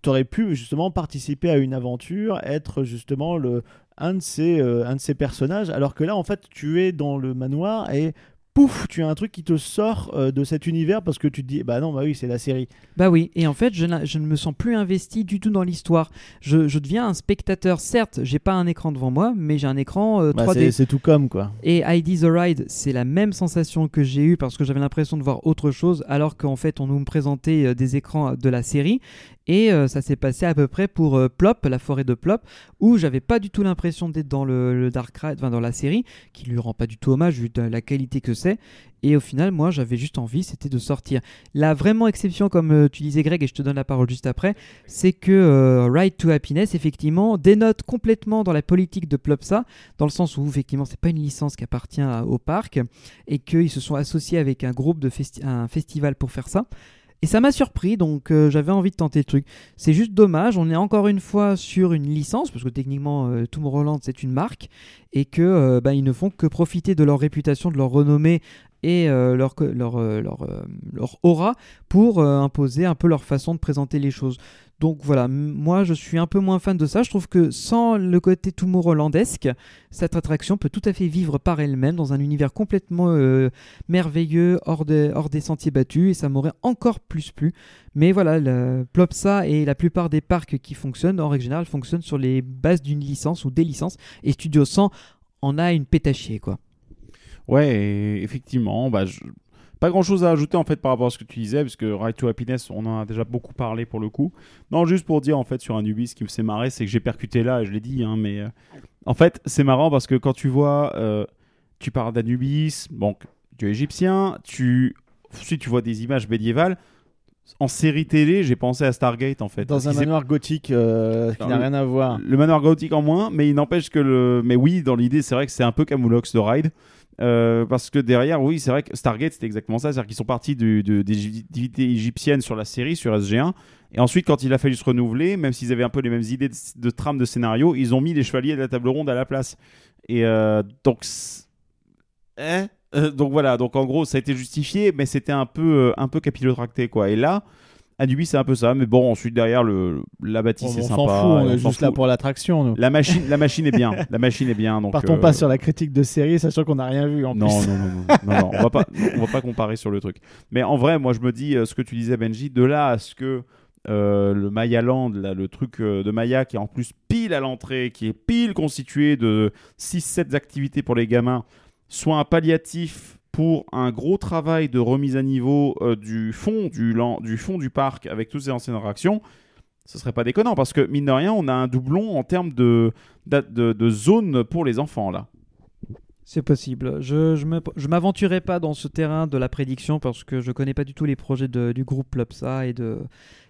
tu aurais pu justement participer à une aventure, être justement le, un, de ces, euh, un de ces personnages, alors que là en fait tu es dans le manoir et pouf, tu as un truc qui te sort euh, de cet univers parce que tu te dis, bah non, bah oui, c'est la série. Bah oui, et en fait, je, ne me sens plus investi du tout dans l'histoire. Je, je deviens un spectateur. Certes, j'ai pas un écran devant moi, mais j'ai un écran euh, Bah, 3D. c'est- c'est tout comme quoi. Et ID The Ride, c'est la même sensation que j'ai eue parce que j'avais l'impression de voir autre chose, alors qu'en fait, on nous présentait des écrans de la série. Et euh, ça s'est passé à peu près pour euh, Plop, la forêt de Plop, où j'avais pas du tout l'impression d'être dans le, Dark Ride, enfin dans la série, qui lui rend pas du tout hommage vu la qualité que c'est. Et au final, moi, j'avais juste envie, c'était de sortir. La vraiment exception, comme euh, tu disais, Greg, et je te donne la parole juste après, c'est que Ride to Happiness, effectivement, dénote complètement dans la politique de Plopsa, dans le sens où, effectivement, c'est pas une licence qui appartient au parc, et qu'ils se sont associés avec un groupe de un festival pour faire ça. Et ça m'a surpris, donc euh, j'avais envie de tenter le truc. C'est juste dommage, on est encore une fois sur une licence, parce que techniquement, euh, c'est une marque, et que euh, bah, ils ne font que profiter de leur réputation, de leur renommée et euh, leur, leur, leur, aura pour imposer un peu leur façon de présenter les choses. Donc voilà, moi je suis un peu moins fan de ça. Je trouve que sans le côté Tomorrowlandesque, cette attraction peut tout à fait vivre par elle-même dans un univers complètement euh, merveilleux, hors, des- sentiers battus, et ça m'aurait encore plus plu. Mais voilà, le Plopsa et la plupart des parcs qui fonctionnent, en règle générale, fonctionnent sur les bases d'une licence ou des licences, et Studio 100 en a une chier, quoi. Ouais, effectivement, bah, pas grand chose à ajouter en fait par rapport à ce que tu disais, parce que Ride to Happiness, on en a déjà beaucoup parlé pour le coup. Non, juste pour dire en fait sur Anubis, ce qui me fait marrer, c'est que j'ai percuté là, et je l'ai dit, hein, mais euh, en fait, c'est marrant parce que quand tu vois, euh, tu parles d'Anubis, donc dieu égyptien, tu, ensuite tu vois des images médiévales. En série télé, j'ai pensé à Stargate en fait. Dans un manoir gothique euh, qui n'a rien à voir. le manoir gothique en moins, mais il n'empêche que le. Mais oui, dans l'idée, c'est vrai que c'est un peu Camoulox de Ride. Euh, parce que derrière, oui, c'est vrai que Stargate, c'était exactement ça. C'est-à-dire qu'ils sont partis des divinités égyptiennes sur la série, sur SG1. Et ensuite, quand il a fallu se renouveler, même s'ils avaient un peu les mêmes idées de, trame de scénario, ils ont mis les chevaliers de la table ronde à la place. Et euh, donc. Hein? Euh, donc voilà, donc en gros, ça a été justifié, mais c'était un peu, un peu capillotracté, quoi. Et là. Anubis, c'est un peu ça, mais bon, ensuite derrière, le, la bâtisse on est on sympa. s'en fout, on on est juste là pour l'attraction. nous. La machine, la *laughs* machine est bien. La machine est bien. Donc, Partons euh, pas sur la critique de série, sachant qu'on n'a rien vu en non, plus. non, non, non, non, non, on va pas, on va pas comparer sur le truc. Mais en vrai, moi, je me dis euh, ce que tu disais, Benji, de là à ce que euh, le Maya Land, là, le truc euh, de Maya qui est en plus pile à l'entrée, qui est pile constitué de 6-7 activités pour les gamins, soit un palliatif pour un gros travail de remise à niveau euh, du fond du, fond du parc avec toutes ces anciennes attractions, ce serait pas déconnant parce que mine de rien, on a un doublon en termes de, de, zone pour les enfants là. C'est possible. Je je m'aventurerai pas dans ce terrain de la prédiction parce que je connais pas du tout les projets du groupe Plopsa et de,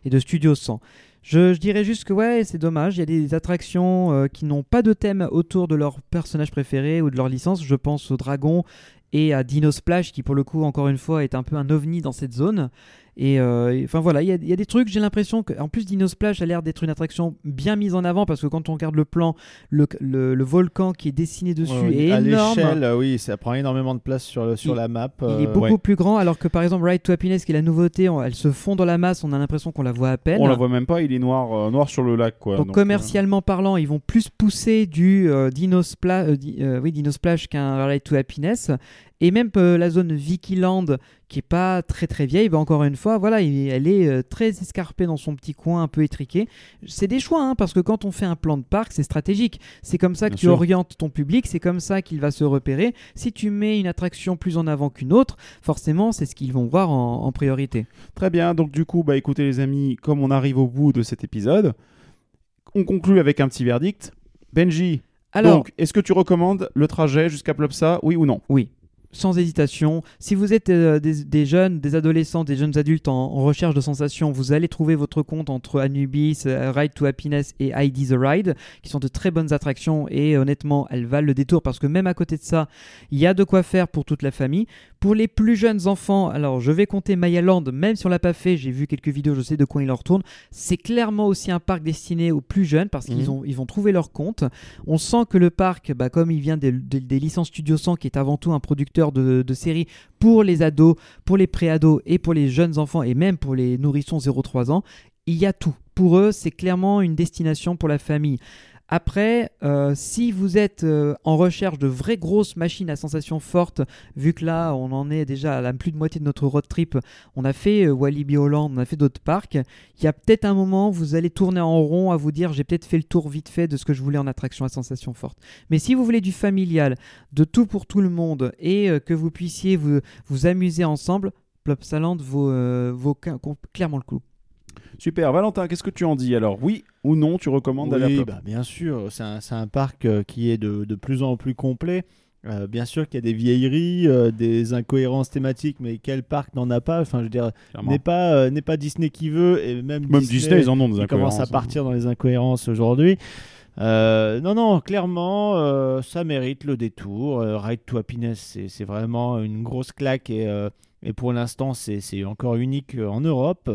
et de Studio 100. Je, dirais juste que ouais, c'est dommage. Il y a des attractions euh, qui n'ont pas de thème autour de leur personnage préféré ou de leur licence. Je pense au dragon et à Dino Splash qui pour le coup encore une fois est un peu un ovni dans cette zone. Et euh, et- enfin voilà, il y, a- il y a des trucs, j'ai l'impression que, en plus Dino Splash a l'air d'être une attraction bien mise en avant parce que quand on regarde le plan, le, le- le volcan qui est dessiné dessus Ouais, est à énorme. l'échelle, euh, oui, ça prend énormément de place sur, le- sur Il- la map. Il euh, est beaucoup ouais. plus grand, alors que par exemple Ride to Happiness, qui est la nouveauté, on- elle se fond dans la masse, on a l'impression qu'on la voit à peine. On la voit même pas, il est noir, euh, noir sur le lac quoi. Donc, Donc, commercialement parlant, ils vont plus pousser du euh, Dino, Spla- euh, di- euh, oui, Dino Splash qu'un Ride to Happiness. Et même euh, la zone Vikiland, qui est pas très très vieille, bah, encore une fois, voilà, il- elle est euh, très escarpée dans son petit coin, un peu étriqué. C'est des choix, hein, parce que quand on fait un plan de parc, c'est stratégique. C'est comme ça que Bien tu sûr. orientes ton public, c'est comme ça qu'il va se repérer. Si tu mets une attraction plus en avant qu'une autre, forcément, c'est ce qu'ils vont voir en, en priorité. Très bien, donc du coup, bah écoutez les amis, comme on arrive au bout de cet épisode, on conclut avec un petit verdict. Benji, Alors, donc, est-ce que tu recommandes le trajet jusqu'à Plopsa, oui ou non? Oui, sans hésitation. Si vous êtes euh, des, jeunes, des adolescents, des jeunes adultes en, en recherche de sensations, vous allez trouver votre compte entre Anubis, euh, Ride to Happiness et Heidi the Ride, qui sont de très bonnes attractions et honnêtement, elles valent le détour parce que même à côté de ça, il y a de quoi faire pour toute la famille. Pour les plus jeunes enfants, alors je vais compter Maya Land, même si on l'a pas fait, j'ai vu quelques vidéos, je sais de quoi il en retourne. C'est clairement aussi un parc destiné aux plus jeunes parce qu'ils Mhm. ont, ils vont trouver leur compte. On sent que le parc, bah, comme il vient des, des- des licences Studio 100, qui est avant tout un producteur de, de séries pour les ados, pour les pré-ados et pour les jeunes enfants et même pour les nourrissons 0-3 ans, il y a tout. Pour eux, c'est clairement une destination pour la famille. Après, euh, si vous êtes euh, en recherche de vraies grosses machines à sensations fortes, vu que là, on en est déjà à la plus de moitié de notre road trip, on a fait euh, Walibi Holland, on a fait d'autres parcs, il y a peut-être un moment vous allez tourner en rond à vous dire j'ai peut-être fait le tour vite fait de ce que je voulais en attraction à sensations fortes. Mais si vous voulez du familial, de tout pour tout le monde et euh, que vous puissiez vous, vous amuser ensemble, Plopsaland vaut, euh, vaut cla- clairement le coup. Super, Valentin, qu'est-ce que tu en dis alors? Oui ou non, tu recommandes d'aller à Oui, bah, bien sûr, c'est un, parc euh, qui est de, de plus en plus complet. Euh, bien sûr qu'il y a des vieilleries, euh, des incohérences thématiques, mais quel parc n'en a pas? Enfin, je veux dire, n'est pas, n'est pas Disney qui veut, et même, Même Disney, ils en ont des ils commencent à incohérences, hein. partir dans les incohérences aujourd'hui. Euh, non, non, clairement, euh, ça mérite le détour. Euh, Ride to Happiness, c'est- c'est vraiment une grosse claque et, et pour l'instant, c'est encore unique euh, en Europe.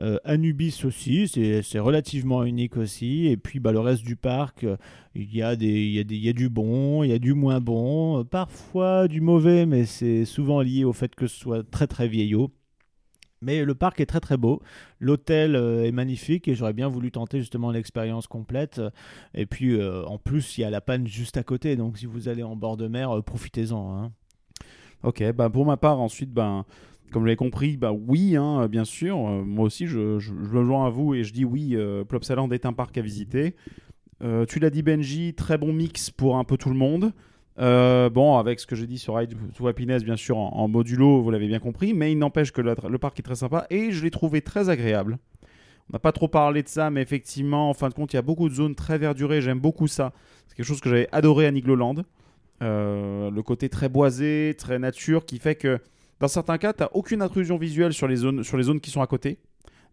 Euh, Anubis aussi, c'est relativement unique aussi. Et puis, bah, le reste du parc, euh, il y, a des, il, y a des, il y a du bon, il y a du moins bon, parfois du mauvais, mais c'est souvent lié au fait que ce soit très très vieillot. Mais le parc est très très beau. L'hôtel est magnifique et j'aurais bien voulu tenter justement l'expérience complète. Et puis en plus, il y a la panne juste à côté. Donc si vous allez en bord de mer, profitez-en. hein. Ok, bah pour ma part, ensuite, ben, comme vous l'avez compris, bah oui, hein, bien sûr. Euh, moi aussi, je, me joins à vous et je dis oui, euh, Plopsaland est un parc à visiter. Euh, tu l'as dit, Benji, très bon mix pour un peu tout le monde. Euh, bon, avec ce que j'ai dit sur Ride to Happiness, bien sûr, en, en modulo, vous l'avez bien compris, mais il n'empêche que le, le parc est très sympa et je l'ai trouvé très agréable. On n'a pas trop parlé de ça, mais effectivement, en fin de compte, il y a beaucoup de zones très verdurées. J'aime beaucoup ça. C'est quelque chose que j'avais adoré à Nigloland. Euh, le côté très boisé, très nature, qui fait que dans certains cas, tu n'as aucune intrusion visuelle sur les, zones, sur les zones qui sont à côté.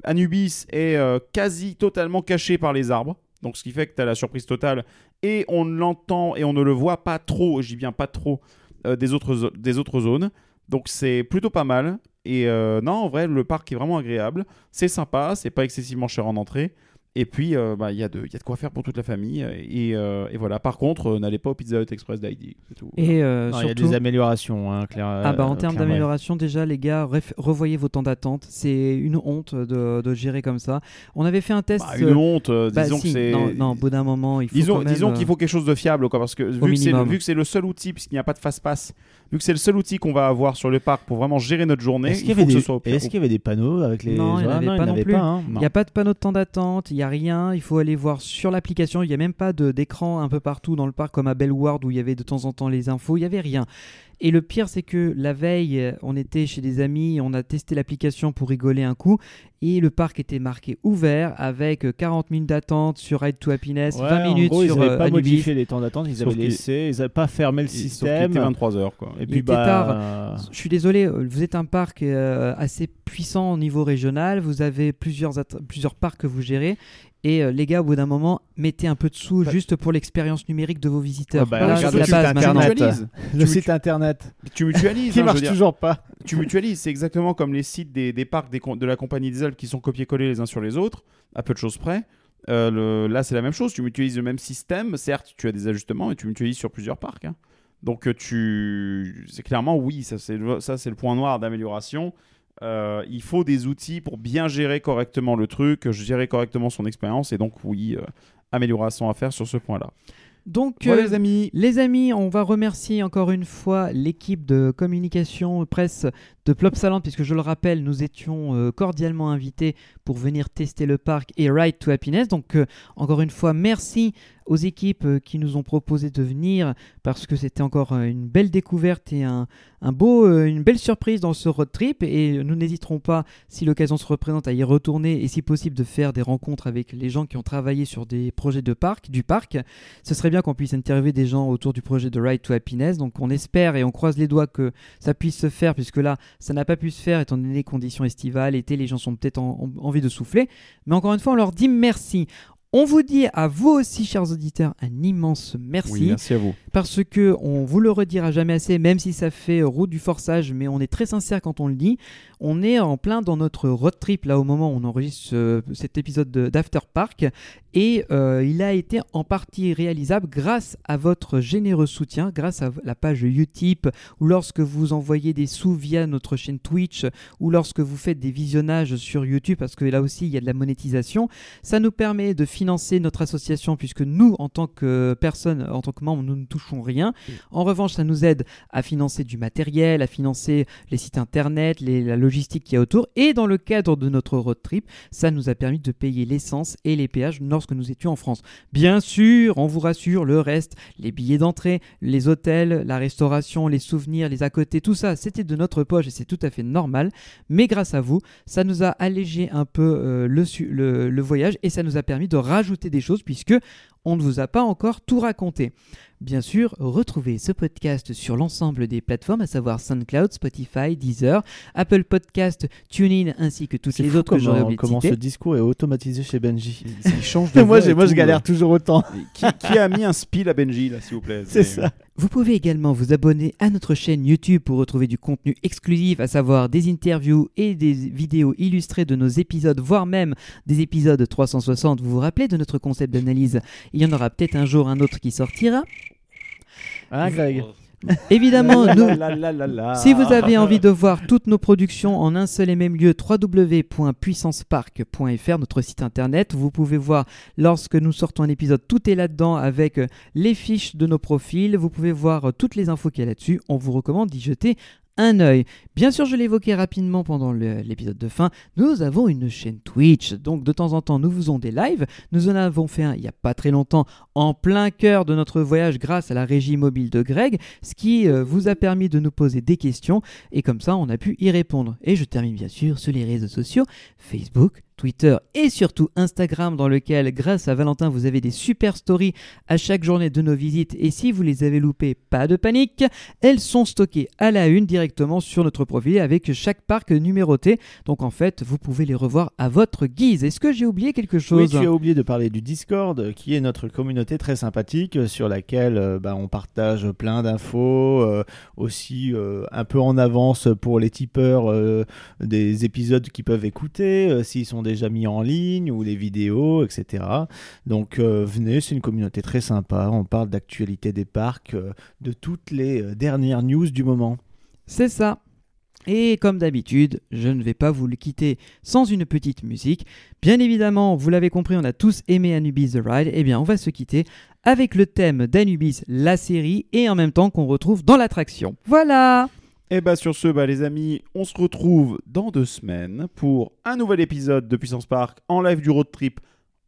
Anubis est euh, quasi totalement caché par les arbres, donc ce qui fait que tu as la surprise totale, et on l'entend et on ne le voit pas trop, dis bien pas trop, euh, des, autres, des autres zones. Donc c'est plutôt pas mal. Et non, en vrai, le parc est vraiment agréable. C'est sympa, c'est pas excessivement cher en entrée. Et puis, euh, bah, il y, a de- il y a de quoi faire pour toute la famille. Et, euh, et voilà. Par contre, euh, n'allez pas au Pizza Hut Express d'ID. Et euh, Il y a des améliorations, hein, clair- ah bah, en termes d'amélioration, déjà, les gars, revoyez vos temps d'attente. C'est une honte de, de gérer comme ça. On avait fait un test. Bah, une euh, honte, bah, disons si, que c'est. Non, non, au bout d'un moment, il faut. Disons, euh, qu'il faut quelque chose de fiable, quoi, parce que vu que, c'est le, vu que c'est le seul outil, puisqu'il n'y a pas de fast-pass, vu que c'est le seul outil qu'on va avoir sur le parc pour vraiment gérer notre journée, Est-ce qu'il il y avait des- ce soit au est-ce qu'il y avait des panneaux avec les Non, il y en Ah, avait pas n'y non plus. hein. Il n'y a pas de panneau de temps d'attente, il n'y a rien. Il faut aller voir sur l'application. Il n'y a même pas de- d'écran un peu partout dans le parc comme à Bellward où il y avait de temps en temps les infos. Il n'y avait rien. Et le pire, c'est que la veille, on était chez des amis, on a testé l'application pour rigoler un coup, et le parc était marqué ouvert avec euh, 40 minutes d'attente sur Ride to Happiness, Ouais, 20 en minutes gros, sur ils n'avaient euh, pas Anubis. modifié les temps d'attente, ils avaient laissé, ils n'avaient pas fermé le Sauf système. était 23h, quoi. Et Il puis était bah, tard. Je suis désolé, vous êtes un parc euh, assez puissant au niveau régional, vous avez plusieurs, plusieurs parcs que vous gérez, et euh, les gars, au bout d'un moment, mettez un peu de sous Bah- juste pour l'expérience numérique de vos visiteurs. Ouais, bah, Voilà, regarde c'est la le base site maintenant. internet. Le Tu- site internet Tu mutualises, qui hein, marche toujours pas. tu mutualises, c'est exactement comme les sites des, des parcs des de la compagnie des Alpes qui sont copiés-collés les uns sur les autres, à peu de choses près. Euh, le- là, c'est la même chose. Tu mutualises le même système. Certes, tu as des ajustements et tu mutualises sur plusieurs parcs. hein. Donc, euh, tu, c'est clairement oui, ça c'est le, ça c'est le point noir d'amélioration. Euh, il faut des outils pour bien gérer correctement le truc, gérer correctement son expérience et donc oui, euh, amélioration à faire sur ce point-là. Donc, Voilà, euh, les amis. Les amis, on va remercier encore une fois l'équipe de communication presse de Plopsaland, puisque je le rappelle, nous étions euh, cordialement invités pour venir tester le parc et Ride to Happiness. Donc, euh, encore une fois, merci aux équipes euh, qui nous ont proposé de venir, parce que c'était encore euh, une belle découverte et un, beau, une belle surprise dans ce road trip. Et nous n'hésiterons pas, si l'occasion se représente, à y retourner et si possible de faire des rencontres avec les gens qui ont travaillé sur des projets de parc, du parc. Ce serait bien qu'on puisse interviewer des gens autour du projet de Ride to Happiness. Donc on espère et on croise les doigts que ça puisse se faire, puisque là, ça n'a pas pu se faire étant donné les conditions estivales. Été, les gens sont peut-être en- envie de souffler. Mais encore une fois, on leur dit merci. On vous dit à vous aussi, chers auditeurs, un immense merci Oui, merci à vous. parce que on vous le redira jamais assez, même si ça fait route du forçage, mais on est très sincère quand on le dit. On est en plein dans notre road trip là au moment où on enregistre ce- cet épisode de- d'After Park et euh, il a été en partie réalisable grâce à votre généreux soutien, grâce à la page Utip ou lorsque vous envoyez des sous via notre chaîne Twitch ou lorsque vous faites des visionnages sur YouTube parce que là aussi il y a de la monétisation. Ça nous permet de financer notre association puisque nous, en tant que personnes, en tant que membres, nous ne touchons rien. En revanche, ça nous aide à financer du matériel, à financer les sites internet, les- la logistique qu'il y a autour. Et dans le cadre de notre road trip, ça nous a permis de payer l'essence et les péages lorsque nous étions en France. Bien sûr, on vous rassure, le reste, les billets d'entrée, les hôtels, la restauration, les souvenirs, les à côté, tout ça, c'était de notre poche et c'est tout à fait normal. Mais grâce à vous, ça nous a allégé un peu euh, le, voyage et ça nous a permis de rajouter des choses puisque on ne vous a pas encore tout raconté. Bien sûr, retrouvez ce podcast sur l'ensemble des plateformes, à savoir SoundCloud, Spotify, Deezer, Apple Podcast, TuneIn ainsi que toutes les autres que j'aurais comment, oublié de comment ce discours est automatisé chez Benji. Il change de *laughs* moi, je galère euh. toujours autant. Qui, qui a mis un spill à Benji, là, s'il vous plaît C'est ça. Vous pouvez également vous abonner à notre chaîne YouTube pour retrouver du contenu exclusif, à savoir des interviews et des vidéos illustrées de nos épisodes, voire même des épisodes 360. Vous vous rappelez de notre concept d'analyse? Il y en aura peut-être un jour un autre qui sortira. Hein, Greg? *laughs* Évidemment, nous. Si vous avez envie de voir toutes nos productions en un seul et même lieu, www.puissancepark.fr, notre site internet, vous pouvez voir lorsque nous sortons un épisode, tout est là-dedans avec euh, les fiches de nos profils, vous pouvez voir euh, toutes les infos qu'il y a là-dessus, on vous recommande d'y jeter un œil. Bien sûr, je l'évoquais rapidement pendant l'épisode de fin, nous avons une chaîne Twitch, donc de temps en temps nous faisons des lives, nous en avons fait un il n'y a pas très longtemps en plein cœur de notre voyage grâce à la régie mobile de Greg, ce qui euh, vous a permis de nous poser des questions. Et comme ça on a pu y répondre. Et je termine bien sûr sur les réseaux sociaux, Facebook, Twitter et surtout Instagram dans lequel grâce à Valentin vous avez des super stories à chaque journée de nos visites et si vous les avez loupées, pas de panique, elles sont stockées à la une directement sur notre profil avec chaque parc numéroté. Donc en fait, vous pouvez les revoir à votre guise. Est-ce que j'ai oublié quelque Oui, chose? tu as oublié de parler du Discord, qui est notre communauté très sympathique, sur laquelle euh, bah, on partage plein d'infos, euh, aussi euh, un peu en avance pour les tipeurs euh, des épisodes qu'ils peuvent écouter, s'ils sont déjà mis en ligne, ou les vidéos, etc. Donc euh, venez, c'est une communauté très sympa, on parle d'actualité des parcs, euh, de toutes les euh, dernières news du moment. C'est ça. Et comme d'habitude, je ne vais pas vous le quitter sans une petite musique. Bien évidemment, vous l'avez compris, on a tous aimé Anubis The Ride. Eh bien, on va se quitter avec le thème d'Anubis, la série, et en même temps qu'on retrouve dans l'attraction. Voilà Et bah sur ce, bah, les amis, on se retrouve dans deux semaines pour un nouvel épisode de Puissance Park en live du road trip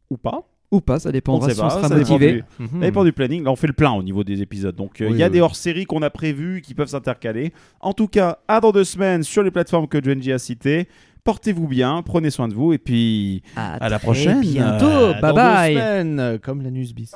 ou pas. Ou pas, ça On dépendra si on sera ça dépend motivé. du- Ça dépend du planning. Là, on fait le plein au niveau des épisodes. Donc, euh, il Oui, y a oui. des hors-séries qu'on a prévues qui peuvent s'intercaler. En tout cas, à dans deux semaines sur les plateformes que Genji a citées. Portez-vous bien, prenez soin de vous et puis À, À la prochaine. bientôt. Euh, bye dans deux bye semaines, comme la Nusbis.